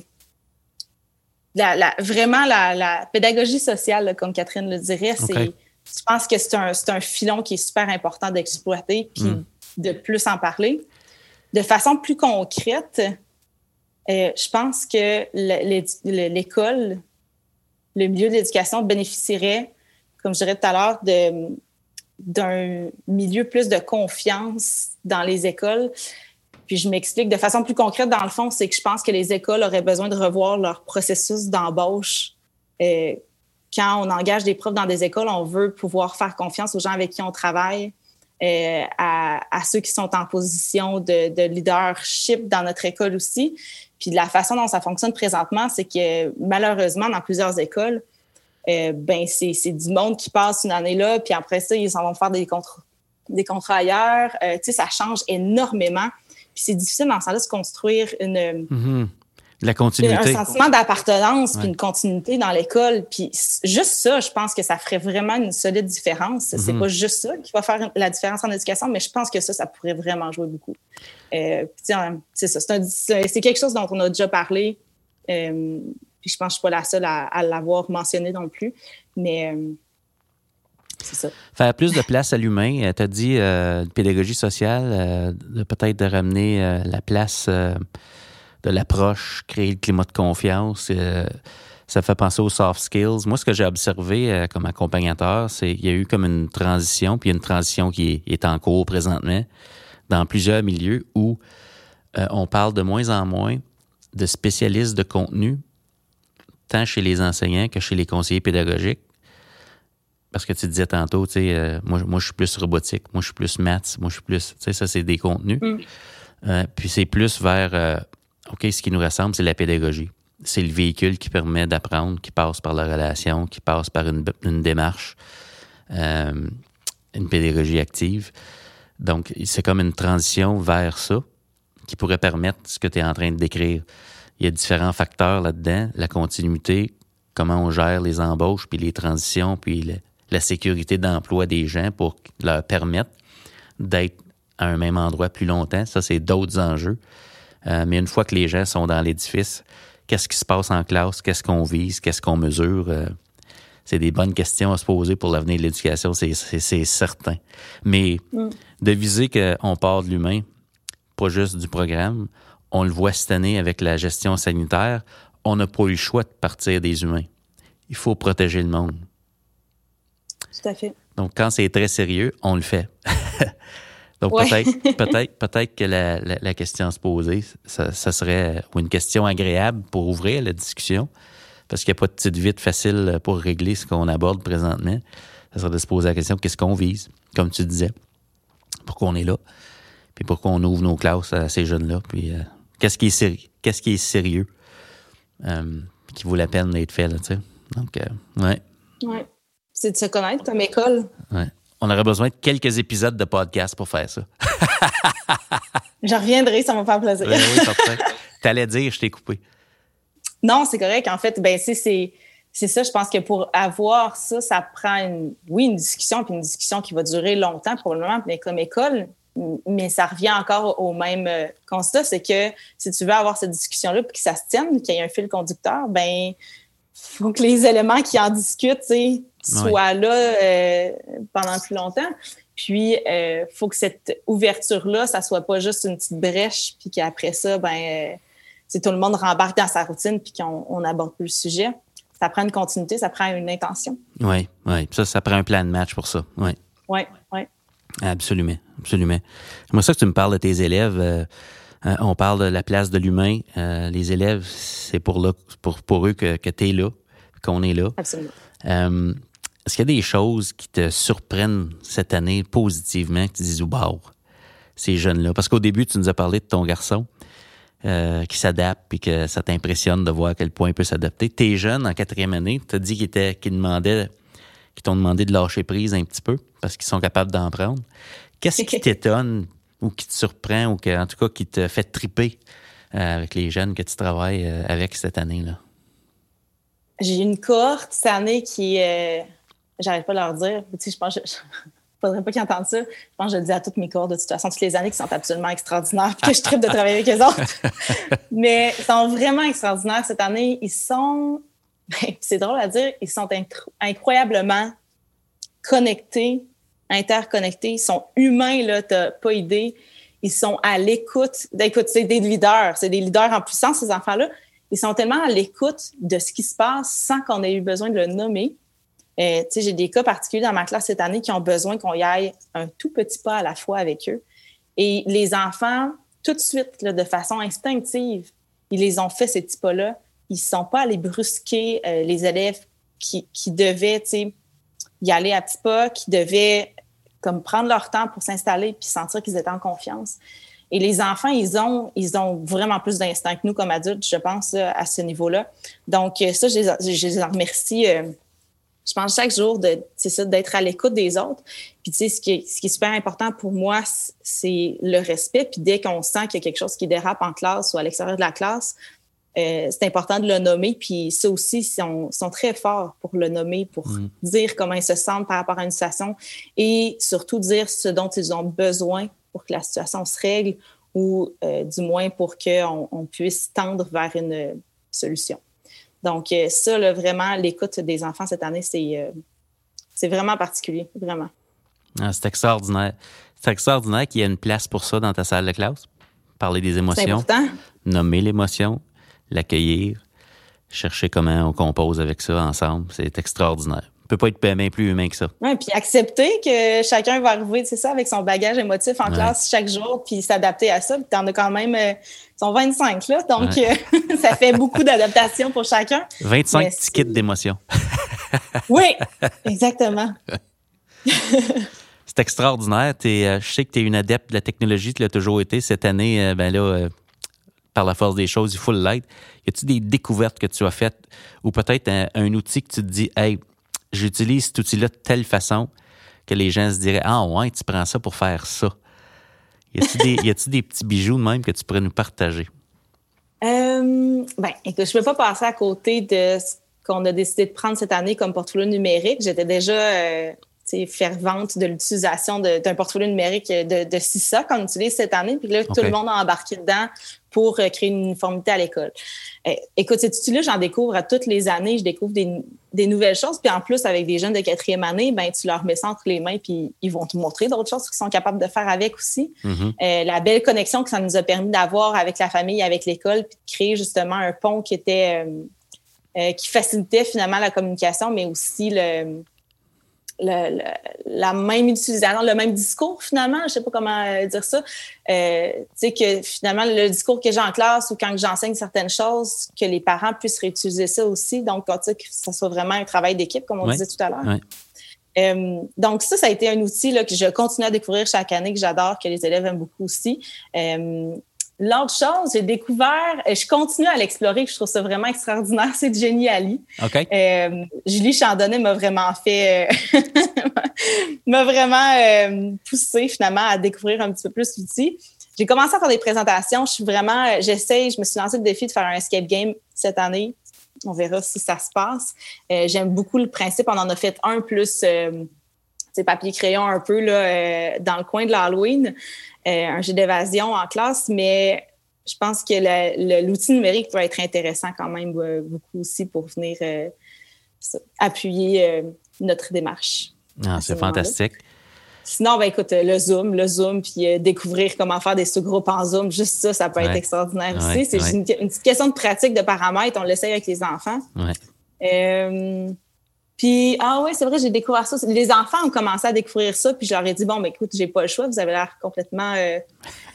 la, vraiment, la, pédagogie sociale, comme Catherine le dirait, c'est, je pense que c'est un, un, filon qui est super important d'exploiter puis mm. de plus en parler de façon plus concrète, euh, je pense que l'école, le milieu de l'éducation bénéficierait, comme je dirais tout à l'heure, d'un milieu plus de confiance dans les écoles. Puis je m'explique de façon plus concrète, dans le fond, c'est que je pense que les écoles auraient besoin de revoir leur processus d'embauche. Euh, quand on engage des profs dans des écoles, on veut pouvoir faire confiance aux gens avec qui on travaille. Euh, à, ceux qui sont en position de, leadership dans notre école aussi. Puis la façon dont ça fonctionne présentement, c'est que malheureusement, dans plusieurs écoles, euh, ben c'est, du monde qui passe une année là, puis après ça, ils s'en vont faire des contrats, ailleurs. Euh, tu sais, ça change énormément. Puis c'est difficile dans ce sens-là de construire une, mm-hmm. La continuité. Un sentiment d'appartenance puis une continuité dans l'école. Puis juste ça, je pense que ça ferait vraiment une solide différence. C'est mhm. pas juste ça qui va faire la différence en éducation, mais je pense que ça, ça pourrait vraiment jouer beaucoup. Euh, c'est ça. C'est quelque chose dont on a déjà parlé. Euh, puis je pense que je suis pas la seule à, l'avoir mentionné non plus. Mais euh, c'est ça. Faire plus de place à l'humain. Tu as dit pédagogie sociale, peut-être de ramener la place de l'approche, créer le climat de confiance. Euh, ça fait penser aux soft skills. Moi, ce que j'ai observé euh, comme accompagnateur, c'est qu'il y a eu comme une transition, puis une transition qui est, en cours présentement dans plusieurs milieux où euh, on parle de moins en moins de spécialistes de contenu, tant chez les enseignants que chez les conseillers pédagogiques. Parce que tu disais tantôt, tu sais, moi, moi, je suis plus robotique, moi, je suis plus maths, moi, je suis plus, tu sais, ça, c'est des contenus. Mm. puis c'est plus vers OK, ce qui nous ressemble, c'est la pédagogie. C'est le véhicule qui permet d'apprendre, qui passe par la relation, qui passe par une, démarche, euh, une pédagogie active. Donc, c'est comme une transition vers ça qui pourrait permettre ce que tu es en train de décrire. Il y a différents facteurs là-dedans, la continuité, comment on gère les embauches, puis les transitions, puis la sécurité d'emploi des gens pour leur permettre d'être à un même endroit plus longtemps. Ça, c'est d'autres enjeux. Euh, mais une fois que les gens sont dans l'édifice, qu'est-ce qui se passe en classe? Qu'est-ce qu'on vise? Qu'est-ce qu'on mesure? Euh, c'est des bonnes questions à se poser pour l'avenir de l'éducation, c'est certain. Mais mm. de viser qu'on part de l'humain, pas juste du programme, on le voit cette année avec la gestion sanitaire, on n'a pas eu le choix de partir des humains. Il faut protéger le monde. Tout à fait. Donc, quand c'est très sérieux, on le fait. Donc peut-être, peut-être, peut-être que la, question à se poser, ça, serait ou une question agréable pour ouvrir la discussion, parce qu'il n'y a pas de petite vite facile pour régler ce qu'on aborde présentement. Ça serait de se poser la question qu'est-ce qu'on vise, comme tu disais, pourquoi on est là, puis pourquoi on ouvre nos classes à ces jeunes-là, puis euh, qu'est-ce qui est sérieux, qu'est-ce qui est sérieux, euh, qui vaut la peine d'être fait là, tu sais? Donc, euh, ouais. Ouais. C'est de se connaître comme école. Ouais. On aurait besoin de quelques épisodes de podcast pour faire ça. J'en reviendrai, ça va faire plaisir. Ben oui, T'allais dire, je t'ai coupé. Non, c'est correct. En fait, ben, c'est, c'est ça. Je pense que pour avoir ça, ça prend, une, oui, une discussion, puis une discussion qui va durer longtemps, probablement, mais comme école. Mais ça revient encore au même euh, constat, c'est que si tu veux avoir cette discussion-là, puis que ça se tienne, qu'il y ait un fil conducteur, ben faut que les éléments qui en discutent, soient là pendant plus longtemps. Puis, il faut que cette ouverture-là, ça soit pas juste une petite brèche, puis qu'après ça, ben, c'est tout le monde rembarque dans sa routine, puis qu'on on aborde plus le sujet. Ça prend une continuité, ça prend une intention. Oui, oui. Ça, ça prend un plan de match pour ça. Oui. Oui, oui. Absolument, absolument. Moi, ça que tu me parles de tes élèves, euh, euh, on parle de la place de l'humain. Euh, les élèves, c'est pour, là, pour, pour eux que, que tu es là, qu'on est là. Absolument. Est-ce qu'il y a des choses qui te surprennent cette année positivement, que tu dis, wow, ces jeunes-là? Parce qu'au début, tu nous as parlé de ton garçon qui s'adapte et que ça t'impressionne de voir à quel point il peut s'adapter. Tes jeunes en quatrième année, tu as dit qu'ils qu demandaient qui t'ont demandé de lâcher prise un petit peu parce qu'ils sont capables d'en prendre. Qu'est-ce qui t'étonne ou qui te surprend ou que, en tout cas qui te fait triper euh, avec les jeunes que tu travailles euh, avec cette année-là? J'ai une cohorte cette année qui. Euh, j'arrive pas à leur dire. Tu sais, je pense. Je, faudrait pas qu'ils entendent ça. Je pense que je le dis à toutes mes cohortes de toute façon, toutes les années qui sont absolument extraordinaires que je tripe de travailler avec eux autres. Mais ils sont vraiment extraordinaires cette année. Ils sont ben, c'est drôle à dire, ils sont incroyablement connectés, interconnectés. Ils sont humains, là, t'as pas idée. Ils sont à l'écoute. Ben, écoute, c'est des leaders, c'est des leaders en puissance, ces enfants-là. Ils sont tellement à l'écoute de ce qui se passe sans qu'on ait eu besoin de le nommer. Euh, j'ai des cas particuliers dans ma classe cette année qui ont besoin qu'on y aille un tout petit pas à la fois avec eux. Et les enfants, tout de suite, de façon instinctive, ils les ont fait, ces petits pas-là ils sont pas allés brusquer euh, les élèves qui, qui devaient y aller à petits pas, qui devaient comme prendre leur temps pour s'installer puis sentir qu'ils étaient en confiance. Et les enfants, ils ont, ils ont vraiment plus d'instinct que nous comme adultes, je pense, à ce niveau-là. Donc, euh, ça, je les, en remercie. Je pense chaque jour de, ça, d'être à l'écoute des autres. Puis, tu sais, ce qui, est, ce qui est super important pour moi, c'est le respect. Puis, dès qu'on sent qu'il y a quelque chose qui dérape en classe ou à l'extérieur de la classe, euh, c'est important de le nommer. Puis ça aussi, ils sont, sont très forts pour le nommer, pour mm. dire comment ils se sentent par rapport à une situation et surtout dire ce dont ils ont besoin pour que la situation se règle ou euh, du moins pour qu'on on puisse tendre vers une solution. Donc euh, ça, là, vraiment, l'écoute des enfants cette année, c'est c'est vraiment particulier, vraiment. Ah, c'est extraordinaire. C'est extraordinaire qu'il y ait une place pour ça dans ta salle de classe. Parler des émotions. Nommer l'émotion, l'accueillir, chercher comment on compose avec ça ensemble. C'est extraordinaire. On peut pas être bien plus humain que ça. Oui, puis accepter que chacun va arriver, c'est ça, avec son bagage émotif en classe chaque jour, puis s'adapter à ça. Puis t'en as quand même, euh, ils sont 25 là, donc euh, ça fait beaucoup d'adaptation pour chacun. 25 petits kits d'émotions. oui, exactement. c'est extraordinaire. Euh, je sais que tu es une adepte de la technologie, tu l'as toujours été. Cette année, ben là, par la force des choses, il faut l'être. Y a-t-il des découvertes que tu as faites ou peut-être un, outil que tu te dis, hey, j'utilise cet outil-là de telle façon que les gens se diraient, ah ouais, tu prends ça pour faire ça. Y a-t-il des, des, petits bijoux de même que tu pourrais nous partager? Euh, ben, écoute, je ne peux pas passer à côté de ce qu'on a décidé de prendre cette année comme portfolio numérique. J'étais déjà euh, fervente de l'utilisation d'un portfolio numérique de, de CISA qu'on utilise cette année. Puis là, tout le monde a embarqué dedans pour euh, créer une uniformité à l'école. Eh, écoute, cet outil-là, j'en découvre à toutes les années. Je découvre des, nouvelles choses. Puis en plus, avec des jeunes de quatrième année, ben tu leur mets ça entre les mains, puis ils vont te montrer d'autres choses qu'ils sont capables de faire avec aussi. Mm-hmm. Euh, la belle connexion que ça nous a permis d'avoir avec la famille, avec l'école, puis de créer justement un pont qui était... Euh, qui facilitait finalement la communication, mais aussi le, le, la même utilisation, le même discours finalement, je sais pas comment euh, dire ça. Euh, tu sais que finalement le discours que j'ai en classe ou quand j'enseigne certaines choses, que les parents puissent réutiliser ça aussi. Donc, que ça soit vraiment un travail d'équipe, comme on disait tout à l'heure. Euh, donc ça, ça a été un outil là, que je continue à découvrir chaque année, que j'adore, que les élèves aiment beaucoup aussi. Euh, L'autre chose, j'ai découvert, euh, je continue à l'explorer, je trouve ça vraiment extraordinaire, c'est Jenny Ali. Okay. Euh, Julie Chandonnet m'a vraiment fait, euh, m'a vraiment euh, poussé finalement à découvrir un petit peu plus l'outil. J'ai commencé à faire des présentations, je suis vraiment, j'essaye, je me suis lancé le défi de faire un escape game cette année. On verra si ça se passe. J'aime beaucoup le principe, on en a fait un plus papier crayon un peu là, dans le coin de l'Halloween. Euh, un jeu d'évasion en classe, mais je pense que l'outil numérique peut être intéressant quand même beaucoup aussi pour venir euh, appuyer notre démarche. Ah, c'est fantastique. Sinon, ben écoute, le Zoom, le Zoom, puis découvrir comment faire des sous-groupes en Zoom, juste ça, ça peut être extraordinaire aussi. C'est une, petite question de pratique, de paramètres. On l'essaye avec les enfants. Ouais. Puis, ah oui, c'est vrai, j'ai découvert ça. Les enfants ont commencé à découvrir ça, puis je leur ai dit, bon, mais écoute, j'ai pas le choix, vous avez l'air complètement euh,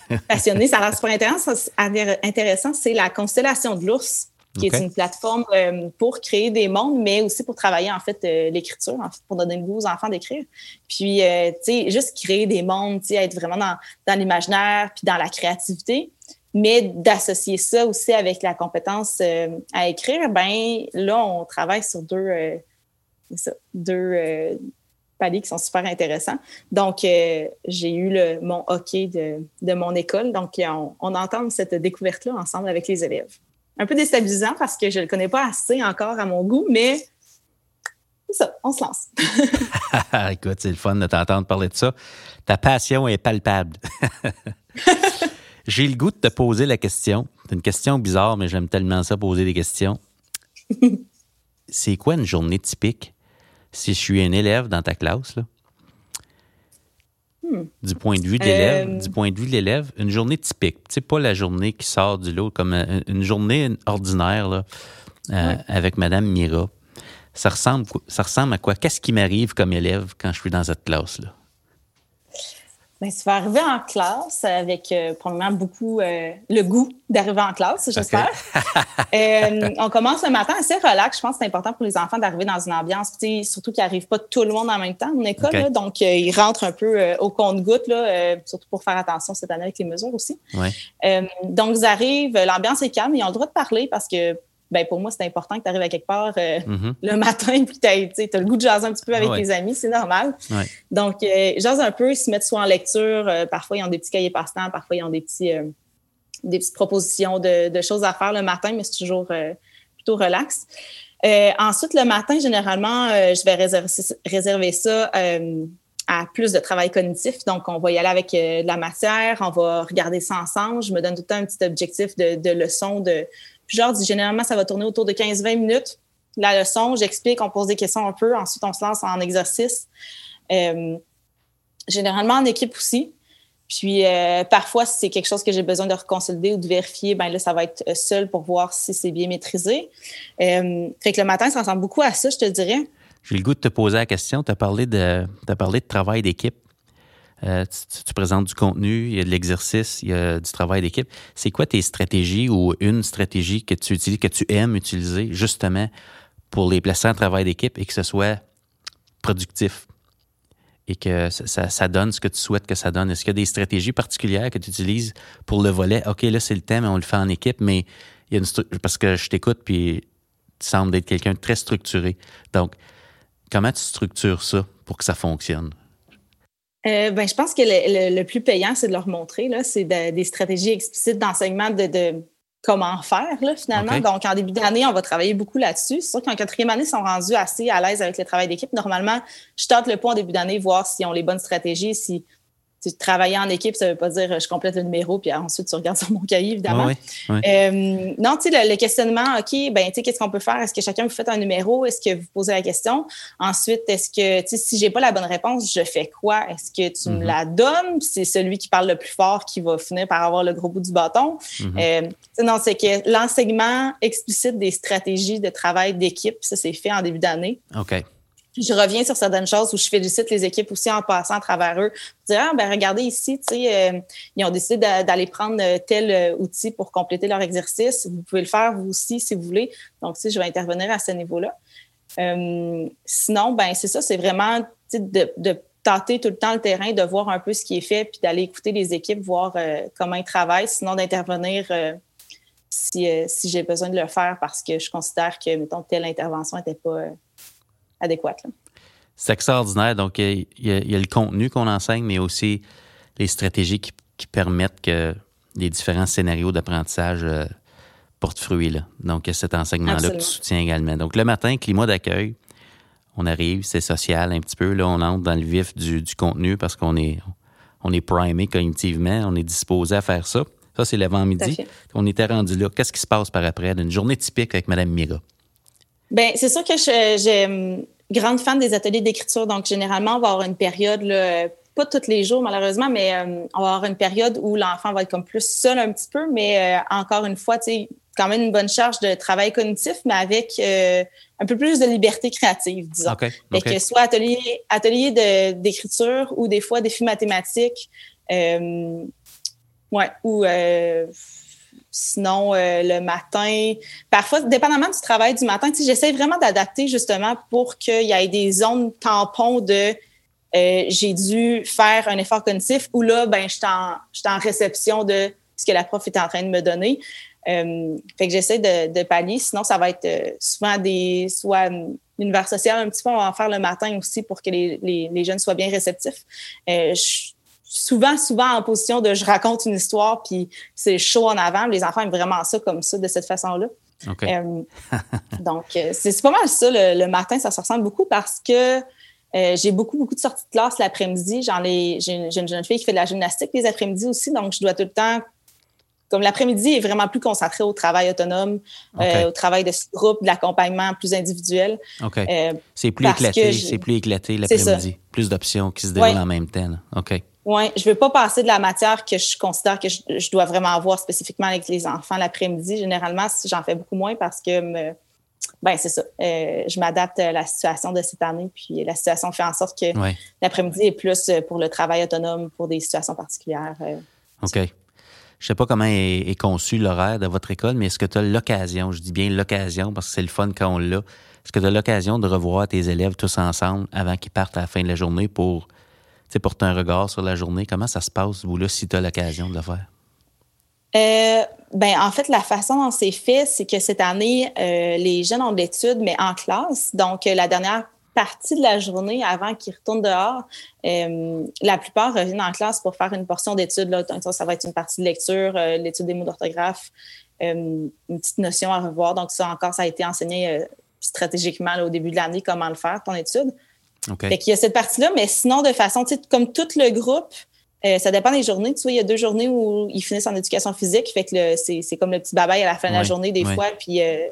passionné. Ça a l'air super intéressant. intéressant. C'est la constellation de l'ours, qui est une plateforme euh, pour créer des mondes, mais aussi pour travailler, en fait, euh, l'écriture, en fait, pour donner le goût aux enfants d'écrire. Puis, tu sais, juste créer des mondes, tu sais, être vraiment dans, dans l'imaginaire, puis dans la créativité mais d'associer ça aussi avec la compétence à écrire, ben là, on travaille sur deux, ça, deux euh, paliers qui sont super intéressants. Donc, euh, j'ai eu le, mon hockey de, de, mon école. Donc, on, on entend cette découverte-là ensemble avec les élèves. Un peu déstabilisant parce que je ne le connais pas assez encore à mon goût, mais c'est ça, on se lance. Écoute, c'est le fun de t'entendre parler de ça. Ta passion est palpable. J'ai le goût de te poser la question. C'est une question bizarre, mais j'aime tellement ça poser des questions. c'est quoi une journée typique si je suis un élève dans ta classe, là, hmm. du point de vue de l'élève, euh, du point de vue de l'élève, une journée typique, tu pas la journée qui sort du lot, comme euh, une journée ordinaire là, euh, avec Madame Mira. Ça ressemble, ça ressemble à quoi? Qu'est-ce qui m'arrive comme élève quand je suis dans cette classe-là? Bien, ça va arriver en classe avec euh, probablement beaucoup euh, le goût d'arriver en classe, j'espère. euh, on commence le matin assez relax. Je pense que c'est important pour les enfants d'arriver dans une ambiance, surtout qu'ils n'arrivent pas tout le monde en même temps en école. donc, euh, ils rentrent un peu au compte-goutte, surtout pour faire attention cette année avec les mesures aussi. Ouais. donc, ils arrivent, l'ambiance est calme, ils ont le droit de parler parce que ben pour moi, c'est important que tu arrives à quelque part euh, mm-hmm. le matin puis tu as, le goût de jaser un petit peu avec tes amis, c'est normal. Donc, euh, jase un peu, se mettre soit en lecture. Euh, parfois, ils ont des petits cahiers passe-temps, parfois, ils ont des, petits, euh, des petites propositions de, de, choses à faire le matin, mais c'est toujours plutôt relax. ensuite, le matin, généralement, je vais réserver, réserver ça à plus de travail cognitif. Donc, on va y aller avec de la matière, on va regarder ça ensemble. Je me donne tout le temps un petit objectif de, de leçon de genre, généralement, ça va tourner autour de 15-20 minutes. La leçon, j'explique, on pose des questions un peu. Ensuite, on se lance en exercice. Euh, généralement en équipe aussi. Puis euh, parfois, si c'est quelque chose que j'ai besoin de reconsolider ou de vérifier, ben là, ça va être seul pour voir si c'est bien maîtrisé. Euh, fait que le matin, ça ressemble beaucoup à ça, je te dirais. J'ai le goût de te poser la question. Tu as parlé de travail d'équipe. Euh, tu, présentes du contenu, il y a de l'exercice, il y a du travail d'équipe. C'est quoi tes stratégies ou une stratégie que tu utilises, que tu aimes utiliser justement pour les placer en travail d'équipe et que ce soit productif? Et que ça, donne ce que tu souhaites que ça donne? Est-ce qu'il y a des stratégies particulières que tu utilises pour le volet? OK, là, c'est le thème, on le fait en équipe, mais il y a une parce que je t'écoute puis tu sembles être quelqu'un de très structuré. Donc, comment tu structures ça pour que ça fonctionne? Euh, ben, je pense que le, plus payant, c'est de leur montrer. C'est des stratégies explicites d'enseignement de, comment faire, là, finalement. Donc, en début d'année, on va travailler beaucoup là-dessus. C'est sûr qu'en quatrième année, ils sont rendus assez à l'aise avec le travail d'équipe. Normalement, je tente le point en début d'année, voir s'ils ont les bonnes stratégies, si tu travailler en équipe, ça veut pas dire je complète le numéro puis ensuite tu regardes sur mon cahier, évidemment. Euh, non, tu sais, le, questionnement, OK, ben, tu sais, qu'est-ce qu'on peut faire? Est-ce que chacun vous fait un numéro? Est-ce que vous posez la question? Ensuite, est-ce que, tu sais, si j'ai pas la bonne réponse, je fais quoi? Est-ce que tu me mm-hmm. la donnes? c'est celui qui parle le plus fort qui va finir par avoir le gros bout du bâton. Mm-hmm. Euh, non, c'est que l'enseignement explicite des stratégies de travail d'équipe, ça, c'est fait en début d'année. OK je reviens sur certaines choses où je félicite les équipes aussi en passant à travers eux. Dire, ah, ben, regardez ici, euh, ils ont décidé d'aller prendre euh, tel euh, outil pour compléter leur exercice. Vous pouvez le faire vous aussi si vous voulez. Donc, sais, je vais intervenir à ce niveau-là. sinon, ben c'est ça, c'est vraiment de, de tâter tout le temps le terrain, de voir un peu ce qui est fait, puis d'aller écouter les équipes, voir comment ils travaillent, sinon d'intervenir si, si j'ai besoin de le faire parce que je considère que, mettons, telle intervention n'était pas adéquate. C'est extraordinaire. Donc, il y, a, le contenu qu'on enseigne, mais aussi les stratégies qui, permettent que les différents scénarios d'apprentissage euh, portent fruit. Là. Donc, il y a cet enseignement-là que tu soutiens également. Donc, le matin, climat d'accueil, on arrive, c'est social un petit peu. Là, on entre dans le vif du, contenu parce qu'on est, on est primé cognitivement, on est disposé à faire ça. Ça, c'est l'avant-midi. On était rendu là. Qu'est-ce qui se passe par après? D'une journée typique avec Mme Mira? Bien, c'est sûr que je, grande fan des ateliers d'écriture. Donc, généralement, on va avoir une période, là, pas tous les jours, malheureusement, mais euh, on va avoir une période où l'enfant va être comme plus seul un petit peu, mais euh, encore une fois, tu sais, quand même une bonne charge de travail cognitif, mais avec euh, un peu plus de liberté créative, disons. OK. Fait OK. que soit atelier, atelier de- d'écriture ou des fois défis mathématiques. Euh, ouais, ou euh, sinon euh, le matin. Parfois, dépendamment du travail du matin, j'essaie vraiment d'adapter justement pour qu'il y ait des zones tampons de euh, j'ai dû faire un effort cognitif ou là, ben, je suis en, en réception de ce que la prof est en train de me donner. Euh, fait que j'essaie de, pallier. Sinon, ça va être souvent des soit l'univers social un petit peu, on va en faire le matin aussi pour que les, les, jeunes soient bien réceptifs. Souvent, souvent en position de je raconte une histoire, puis c'est chaud en avant. Les enfants aiment vraiment ça comme ça, de cette façon-là. OK. Euh, donc, euh, c'est pas mal ça. Le, le matin, ça se ressemble beaucoup parce que euh, j'ai beaucoup, beaucoup de sorties de classe l'après-midi. J'en ai, j'ai une, jeune fille qui fait de la gymnastique les après-midi aussi, donc je dois tout le temps. Comme l'après-midi est vraiment plus concentré au travail autonome, euh, au travail de groupe, de l'accompagnement plus individuel. OK. Euh, c'est plus éclaté, c'est plus éclaté l'après-midi. Plus d'options qui se déroulent Ouais. en même temps. là. OK. Ouais, je veux pas passer de la matière que je considère que je, je dois vraiment avoir spécifiquement avec les enfants l'après-midi. Généralement, j'en fais beaucoup moins parce que me- ben c'est ça. Euh, je m'adapte à la situation de cette année, puis la situation fait en sorte que Ouais. l'après-midi est plus pour le travail autonome, pour des situations particulières. euh. OK. Je sais pas comment est, est conçu l'horaire de votre école, mais est-ce que tu as l'occasion, je dis bien l'occasion parce que c'est le fun quand on l'a, est-ce que tu as l'occasion de revoir tes élèves tous ensemble avant qu'ils partent à la fin de la journée pour sais, porter un regard sur la journée? Comment ça se passe, vous, là, si tu as l'occasion de le faire? Euh, ben, en fait, la façon dont c'est fait, c'est que cette année, euh, les jeunes ont de l'étude, mais en classe. Donc, euh, la dernière partie de la journée avant qu'ils retournent dehors, la plupart reviennent en classe pour faire une portion d'études. ça, va être une partie de lecture, l'étude des mots d'orthographe, une petite notion à revoir. Donc, ça encore, ça a été enseigné stratégiquement au début de l'année, comment le faire, ton étude. OK. Fait qu'il y a cette partie-là, mais sinon, de façon, tu sais, comme tout le groupe, euh, ça dépend des journées. Tu vois, il y a deux journées où ils finissent en éducation physique. Fait que c'est comme le petit babaille à la fin de la journée, des ouais. fois. Puis euh,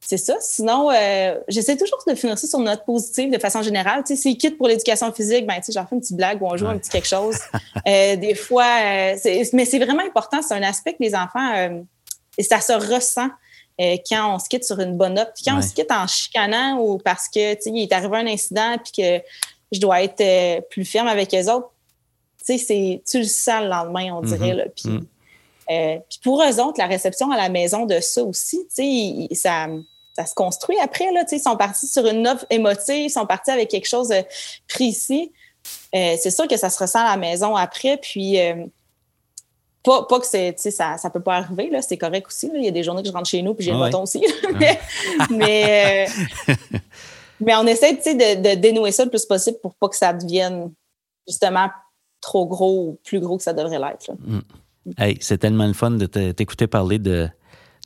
c'est ça. Sinon, euh, j'essaie toujours de finir ça sur une note positive de façon générale. Tu sais, s'ils quittent pour l'éducation physique, ben, tu sais, j'en fais une petite blague ou on joue Ouais. un petit quelque chose. Des fois, mais c'est vraiment important. C'est un aspect que les enfants, et ça se ressent. Euh, quand on se quitte sur une bonne note, Puis quand Ouais. on se quitte en chicanant ou parce que il est arrivé un incident puis que je dois être euh, plus ferme avec les autres, tu sais, c'est tu le sens le lendemain, on dirait. Mhm. là. Puis, Mhm. euh, puis pour eux autres, la réception à la maison de ça aussi, il- ça, ça se construit après. Là, tu sais, ils sont partis sur une note émotive, ils sont partis avec quelque chose de précis. C'est sûr que ça se ressent à la maison après. Puis, pas, pas que c'est, ça, ça peut pas arriver, là, c'est correct aussi. là. Il y a des journées que je rentre chez nous puis j'ai le ouais. bâton aussi. mais, mais, euh, mais on essaie de, de dénouer ça le plus possible pour pas que ça devienne justement trop gros ou plus gros que ça devrait l'être. là. Hey, c'est tellement le fun de te- t'écouter parler de,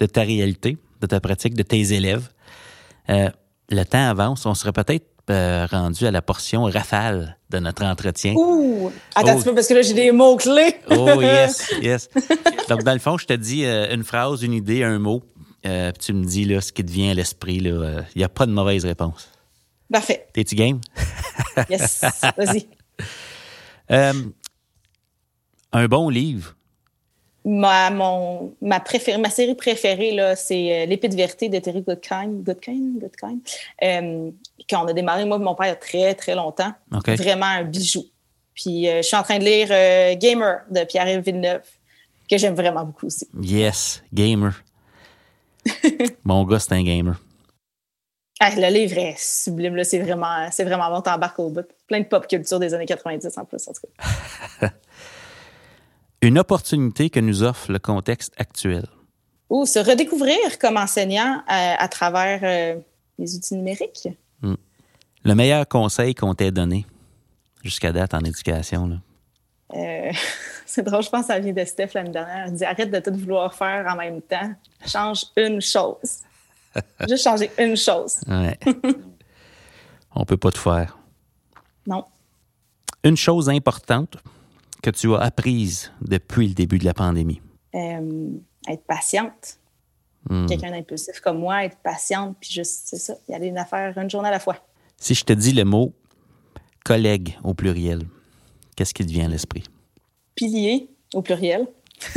de ta réalité, de ta pratique, de tes élèves. Euh, le temps avance, on serait peut-être euh, rendu à la portion rafale de notre entretien. Ouh! Attends Oh. un petit peu parce que là, j'ai des mots-clés. Oh yes, yes. Donc dans le fond, je te dis euh, une phrase, une idée, un mot. Euh, puis tu me dis là, ce qui te vient à l'esprit. Il n'y a pas de mauvaise réponse. Parfait. T'es-tu game? Yes. Vas-y. Un bon livre. Ma, mon, ma, préférée, ma série préférée, là, c'est euh, L'épée de vérité de Terry Goodkind. Goodkind? Goodkind? Euh, qu'on a démarré, moi et mon père, il y a très, très longtemps. Vraiment un bijou. Puis euh, je suis en train de lire euh, Gamer de Pierre-Yves Villeneuve, que j'aime vraiment beaucoup aussi. Yes, gamer. Mon gars, c'est un gamer. Ah, le livre est sublime, là. C'est vraiment, c'est vraiment bon, t'embarques au bout. Plein de pop culture des années 90 en plus, en tout cas. Une opportunité que nous offre le contexte actuel. Ou se redécouvrir comme enseignant euh, à travers euh, les outils numériques. Le meilleur conseil qu'on t'ait donné jusqu'à date en éducation. Là? Euh, c'est drôle, je pense que ça vient de Steph l'année dernière. Elle dit arrête de tout vouloir faire en même temps. Change une chose. Juste changer une chose. Ouais. On peut pas tout faire. Non. Une chose importante que tu as apprise depuis le début de la pandémie? Euh, être patiente. Hmm. Quelqu'un d'impulsif comme moi, être patiente, puis juste, c'est ça, y aller une affaire une journée à la fois. Si je te dis le mot collègue au pluriel, qu'est-ce qui te vient à l'esprit? Pilier au pluriel.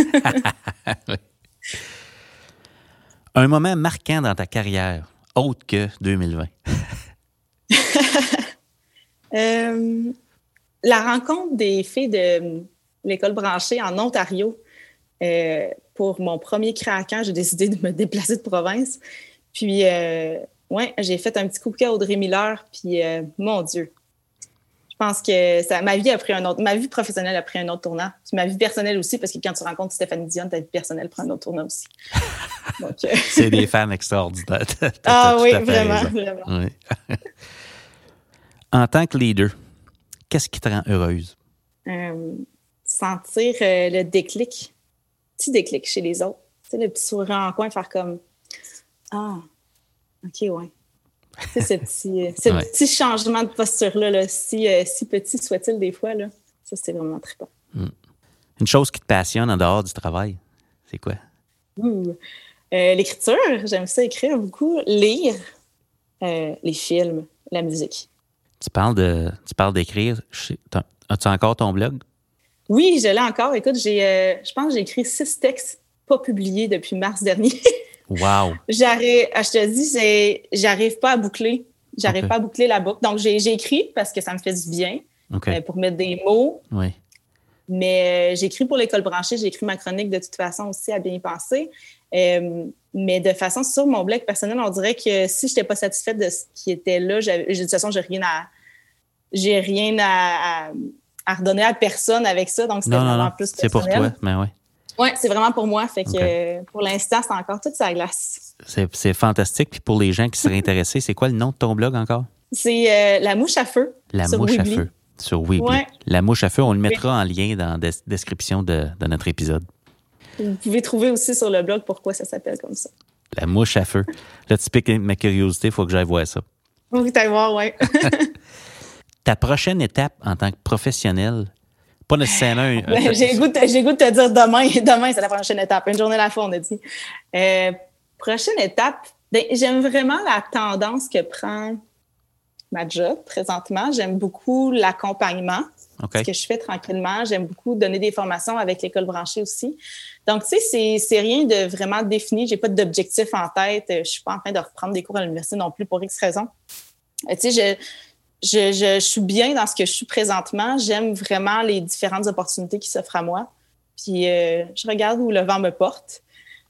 Un moment marquant dans ta carrière, autre que 2020. Euh, la rencontre des filles de l'école branchée en Ontario. Euh, pour mon premier craquant, j'ai décidé de me déplacer de province. Puis, euh, ouais, j'ai fait un petit coup de cœur Audrey Miller. Puis, mon Dieu, je pense que ça, ma vie a pris un autre, ma vie professionnelle a pris un autre tournant. Puis ma vie personnelle aussi, parce que quand tu rencontres Stéphanie Dion, ta vie personnelle prend un autre tournant aussi. Euh, c'est des femmes extraordinaires. ah oui, vraiment, vraiment. en tant que leader, qu'est-ce qui te rend heureuse? Euh, sentir euh, le déclic, petit déclic chez les autres. Tu sais, le petit sourire en coin, faire comme Ah, OK, ouais. C'est ce petit, ce petit changement de posture-là, là, si, si petit soit-il des fois, là, ça, c'est vraiment très bon. Hmm. Une chose qui te passionne en dehors du travail, c'est quoi? Euh, l'écriture, j'aime ça écrire beaucoup. Lire, euh, les films, la musique. Tu parles de, tu parles d'écrire. As-tu encore ton blog? Oui, je l'ai encore. Écoute, j'ai, euh, je pense que j'ai écrit six textes pas publiés depuis mars dernier. wow! J'arrive, ah, je te dis, j'arrive pas à boucler. J'arrive pas à boucler la boucle. Donc, j'ai, écrit parce que ça me fait du bien pour mettre des mots. Oui. Mais j'écris pour l'école branchée, j'ai écrit ma chronique de toute façon aussi à bien y penser. Euh, mais de façon sur mon blog personnel, on dirait que si je n'étais pas satisfaite de ce qui était là, de toute façon, j'ai rien à j'ai rien à, à, redonner à personne avec ça. Donc, c'était vraiment plus C'est pour toi, mais oui. Oui, c'est vraiment pour moi. Fait que pour l'instant, c'est encore toute sa glace. C'est fantastique. Puis pour les gens qui seraient intéressés, c'est quoi le nom de ton blog encore? C'est euh, La Mouche à Feu. La Mouche à Feu. Sur Weebly. La Mouche à Feu, on le mettra en lien dans la description de, de notre épisode. Vous pouvez trouver aussi sur le blog pourquoi ça s'appelle comme ça. La mouche à feu. Là, tu piques ma curiosité, il faut que j'aille voir ça. Faut que tu voir, oui. Ta prochaine étape en tant que professionnel, pas nécessairement. Un, j'ai, goût de, te dire demain, demain, c'est la prochaine étape. Une journée à la fois, on a dit. Euh, prochaine étape, ben, j'aime vraiment la tendance que prend ma job présentement. J'aime beaucoup l'accompagnement. Ce que je fais tranquillement. J'aime beaucoup donner des formations avec l'école branchée aussi. Donc, tu sais, c'est rien de vraiment défini. J'ai pas d'objectif en tête. Je suis pas en train de reprendre des cours à l'université non plus pour X raisons. Euh, tu sais, je, je, suis bien dans ce que je suis présentement. J'aime vraiment les différentes opportunités qui s'offrent à moi. Puis, euh, je regarde où le vent me porte.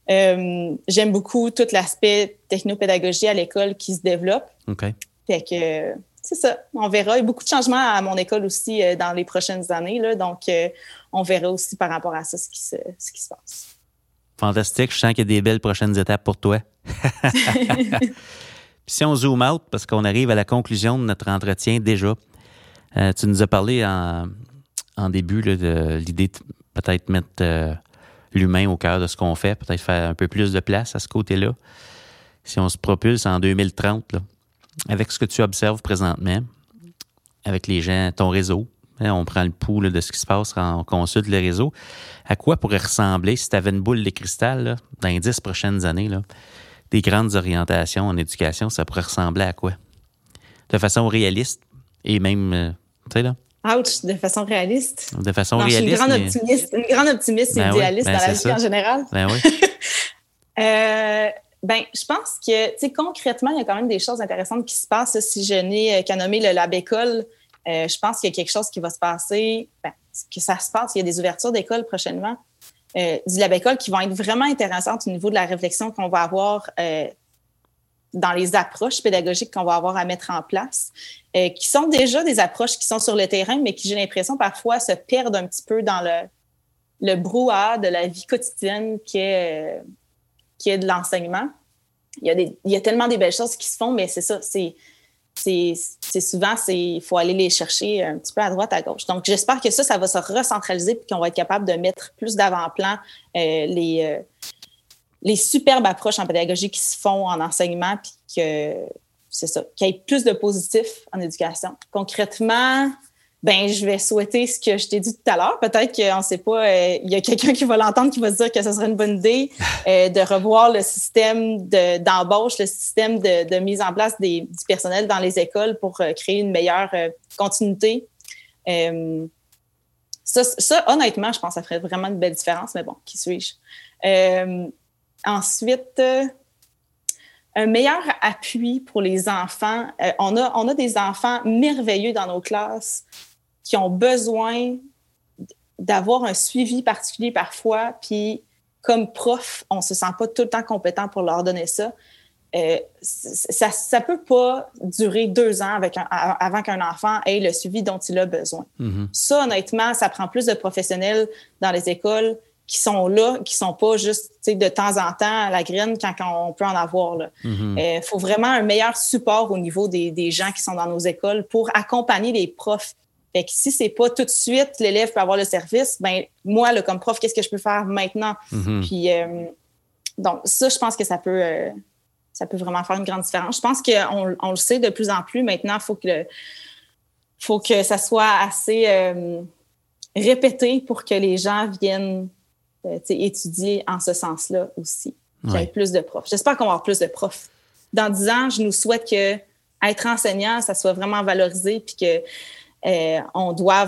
Euh, j'aime beaucoup tout l'aspect technopédagogie à l'école qui se développe. OK. Fait que c'est ça. On verra. Il y a beaucoup de changements à mon école aussi euh, dans les prochaines années. Là, donc, euh, on verra aussi par rapport à ça ce qui se, ce qui se passe. Fantastique. Je sens qu'il y a des belles prochaines étapes pour toi. si on zoom out, parce qu'on arrive à la conclusion de notre entretien déjà, euh, tu nous as parlé en, en début de l'idée de peut-être mettre l'humain au cœur de ce qu'on fait, peut-être faire un peu plus de place à ce côté-là. Si on se propulse en 2030, là, avec ce que tu observes présentement, avec les gens, ton réseau, hein, on prend le pouls de ce qui se passe quand on consulte le réseau. À quoi pourrait ressembler, si tu avais une boule de cristal, dans les dix prochaines années, là, des grandes orientations en éducation, ça pourrait ressembler à quoi? De façon réaliste et même, euh, tu sais, là. Ouch, de façon réaliste? De façon réaliste. Je suis une grande optimiste, une grande optimiste ben idéaliste ben dans la vie en général. Ben oui. euh, ben, je pense que, tu sais, concrètement, il y a quand même des choses intéressantes qui se passent. Si je n'ai euh, qu'à nommer le Lab École, euh, je pense qu'il y a quelque chose qui va se passer, ben, que ça se passe. Il y a des ouvertures d'école prochainement euh, du Lab École qui vont être vraiment intéressantes au niveau de la réflexion qu'on va avoir dans les approches pédagogiques qu'on va avoir à mettre en place, qui sont déjà des approches qui sont sur le terrain, mais qui, j'ai l'impression, parfois se perdent un petit peu dans le, le brouhaha de la vie quotidienne qui qui est de l'enseignement. Il y, a il y a tellement des belles choses qui se font, mais c'est ça, c'est c'est souvent, il faut aller les chercher un petit peu à droite, à gauche. Donc, j'espère que ça, ça va se recentraliser et qu'on va être capable de mettre plus d'avant-plan euh, les, euh, les superbes approches en pédagogie qui se font en enseignement, puis que c'est ça, qu'il y ait plus de positifs en éducation. Concrètement, ben je vais souhaiter ce que je t'ai dit tout à l'heure. Peut-être qu'on ne sait pas, euh, il y a quelqu'un qui va l'entendre qui va se dire que ce serait une bonne idée euh, de revoir le système d'embauche, le système de, mise en place des, du personnel dans les écoles pour euh, créer une meilleure continuité. Ça, ça, honnêtement, je pense que ça ferait vraiment une belle différence, mais bon, qui suis-je? ensuite, un meilleur appui pour les enfants. on, a, on a des enfants merveilleux dans nos classes qui ont besoin d'avoir un suivi particulier parfois, puis comme prof, on se sent pas tout le temps compétent pour leur donner ça. Euh, ça ne peut pas durer deux ans avec avant qu'un enfant ait le suivi dont il a besoin. Mm-hmm. Ça, honnêtement, ça prend plus de professionnels dans les écoles qui sont là, qui sont pas juste de temps en temps à la graine quand, on peut en avoir. Il mm-hmm. euh, faut vraiment un meilleur support au niveau des, des, gens qui sont dans nos écoles pour accompagner les profs fait que si c'est pas tout de suite l'élève peut avoir le service, ben moi, là, comme prof, qu'est-ce que je peux faire maintenant? Mm-hmm. Puis euh, donc, ça, je pense que ça peut euh, ça peut vraiment faire une grande différence. Je pense qu'on on le sait de plus en plus. Maintenant, il faut que faut que ça soit assez euh, répété pour que les gens viennent étudier en ce sens-là aussi. Qu'il y ait plus de profs. J'espère qu'on va avoir plus de profs. Dans dix ans, je nous souhaite que être enseignant, ça soit vraiment valorisé puis que euh, on doit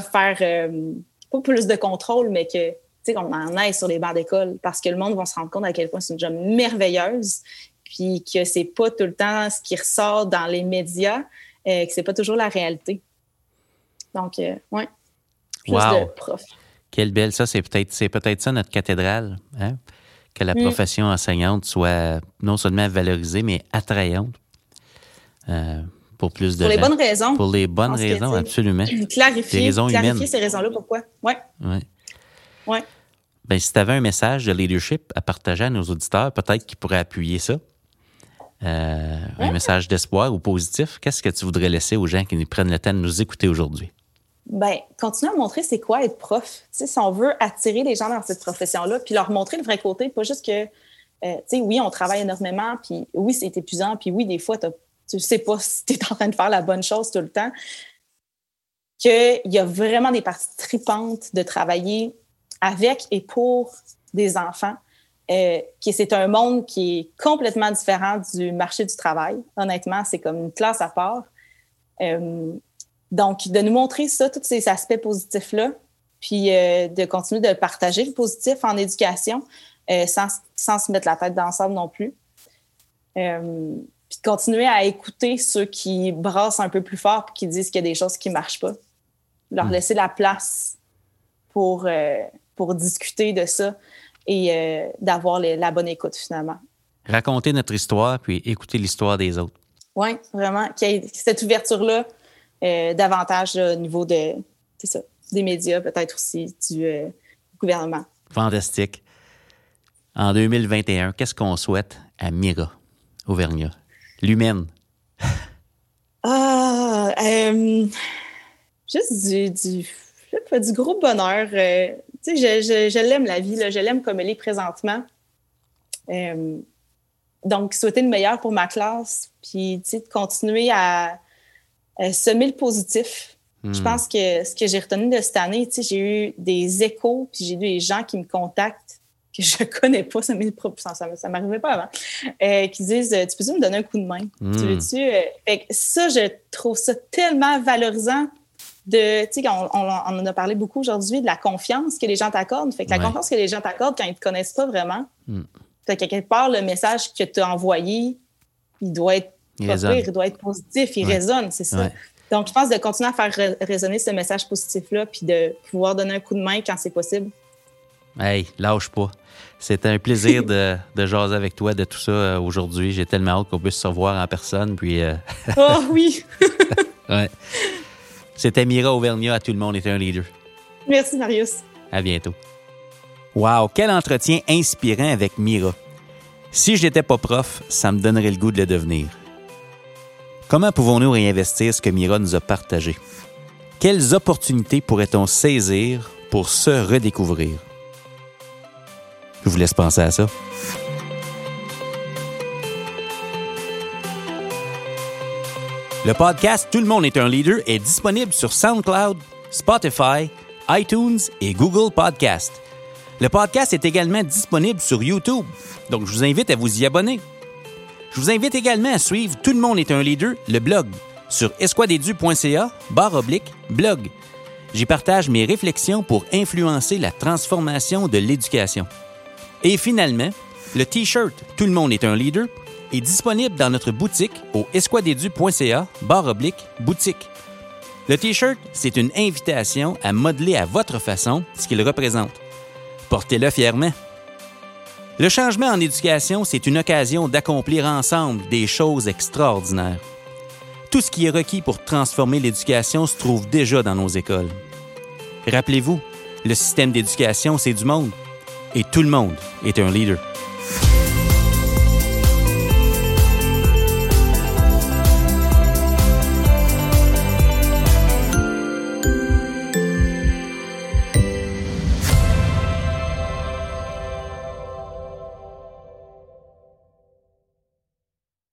faire euh, pas plus de contrôle, mais que qu'on en aille sur les bancs d'école parce que le monde va se rendre compte à quel point c'est une job merveilleuse, puis que c'est pas tout le temps ce qui ressort dans les médias, euh, que c'est pas toujours la réalité. Donc, euh, ouais, plus de profs. Quelle belle, ça, c'est peut-être c'est peut-être ça notre cathédrale, hein? que la mm. profession enseignante soit non seulement valorisée, mais attrayante. Pour plus de Pour les bonnes raisons. Pour les bonnes raisons, absolument. Clarifier, raisons clarifier ces raisons-là, pourquoi? Oui. Ouais. Ouais. Ben, si tu avais un message de leadership à partager à nos auditeurs, peut-être qu'ils pourraient appuyer ça. Euh, un message d'espoir ou positif, qu'est-ce que tu voudrais laisser aux gens qui nous prennent le temps de nous écouter aujourd'hui? Ben, continuer à montrer c'est quoi être prof. si on veut attirer les gens dans cette profession-là, puis leur montrer le vrai côté, pas juste que, euh, oui, on travaille énormément, puis oui, c'est épuisant, puis oui, des fois, tu tu sais pas si tu es en train de faire la bonne chose tout le temps, qu'il y a vraiment des parties tripantes de travailler avec et pour des enfants. Euh, c'est un monde qui est complètement différent du marché du travail. Honnêtement, c'est comme une classe à part. Euh, donc, de nous montrer ça, tous ces aspects positifs-là, puis euh, de continuer de partager le positif en éducation sans, sans, se mettre la tête dans le non plus puis de continuer à écouter ceux qui brassent un peu plus fort et qui disent qu'il y a des choses qui ne marchent pas. Leur hmm. laisser la place pour, euh, pour discuter de ça et euh, d'avoir la bonne écoute finalement. Raconter notre histoire puis écouter l'histoire des autres. Oui, vraiment. Qu'il y ait cette ouverture-là euh, davantage au niveau de, ça, des médias, peut-être aussi du gouvernement. Fantastique. En 2021, qu'est-ce qu'on souhaite à Mira Auvergnat? L'humaine? Ah, euh, juste du, du, du, gros bonheur. Euh, tu sais, je, je, l'aime la vie, là, je l'aime comme elle est présentement. Euh, donc, souhaiter le meilleur pour ma classe, puis tu sais, de continuer à, semer le positif. Je hmm. pense que ce que j'ai retenu de cette année, tu sais, j'ai eu des échos, puis j'ai eu des gens qui me contactent que je connais pas, ça ne m'arrivait pas avant, euh, qui disent euh, Tu peux me donner un coup de main? Tu hmm. veux-tu euh, Ça, je trouve ça tellement valorisant. De, tu sais, on, en a parlé beaucoup aujourd'hui de la confiance que les gens t'accordent. Fait que la confiance que les gens t'accordent quand ils ne te connaissent pas vraiment. Mm. Fait que quelque part, le message que tu as envoyé, il doit être il, il doit être positif, il résonne, c'est ça. Donc, je pense de continuer à faire résonner ce message positif-là, puis de pouvoir donner un coup de main quand c'est possible. Hey, lâche pas. C'était un plaisir de, de, jaser avec toi de tout ça euh, aujourd'hui. J'ai tellement hâte qu'on puisse se revoir en personne. Puis, euh, oh oui! ouais. C'était Mira Auvergnat à Tout le monde est un leader. Merci, Marius. À bientôt. Wow, quel entretien inspirant avec Mira. Si je n'étais pas prof, ça me donnerait le goût de le devenir. Comment pouvons-nous réinvestir ce que Mira nous a partagé? Quelles opportunités pourrait-on saisir pour se redécouvrir? Je vous laisse penser à ça. Le podcast Tout le monde est un leader est disponible sur SoundCloud, Spotify, iTunes et Google Podcast. Le podcast est également disponible sur YouTube, donc je vous invite à vous y abonner. Je vous invite également à suivre Tout le monde est un leader, le blog, sur esquadedu.ca, barre oblique, blog. J'y partage mes réflexions pour influencer la transformation de l'éducation. Et finalement, le T-shirt Tout le monde est un leader est disponible dans notre boutique au esquadedu.ca, barre oblique, boutique. Le T-shirt, c'est une invitation à modeler à votre façon ce qu'il représente. Portez-le fièrement. Le changement en éducation, c'est une occasion d'accomplir ensemble des choses extraordinaires. Tout ce qui est requis pour transformer l'éducation se trouve déjà dans nos écoles. Rappelez-vous, le système d'éducation, c'est du monde. Et tout le monde est un leader.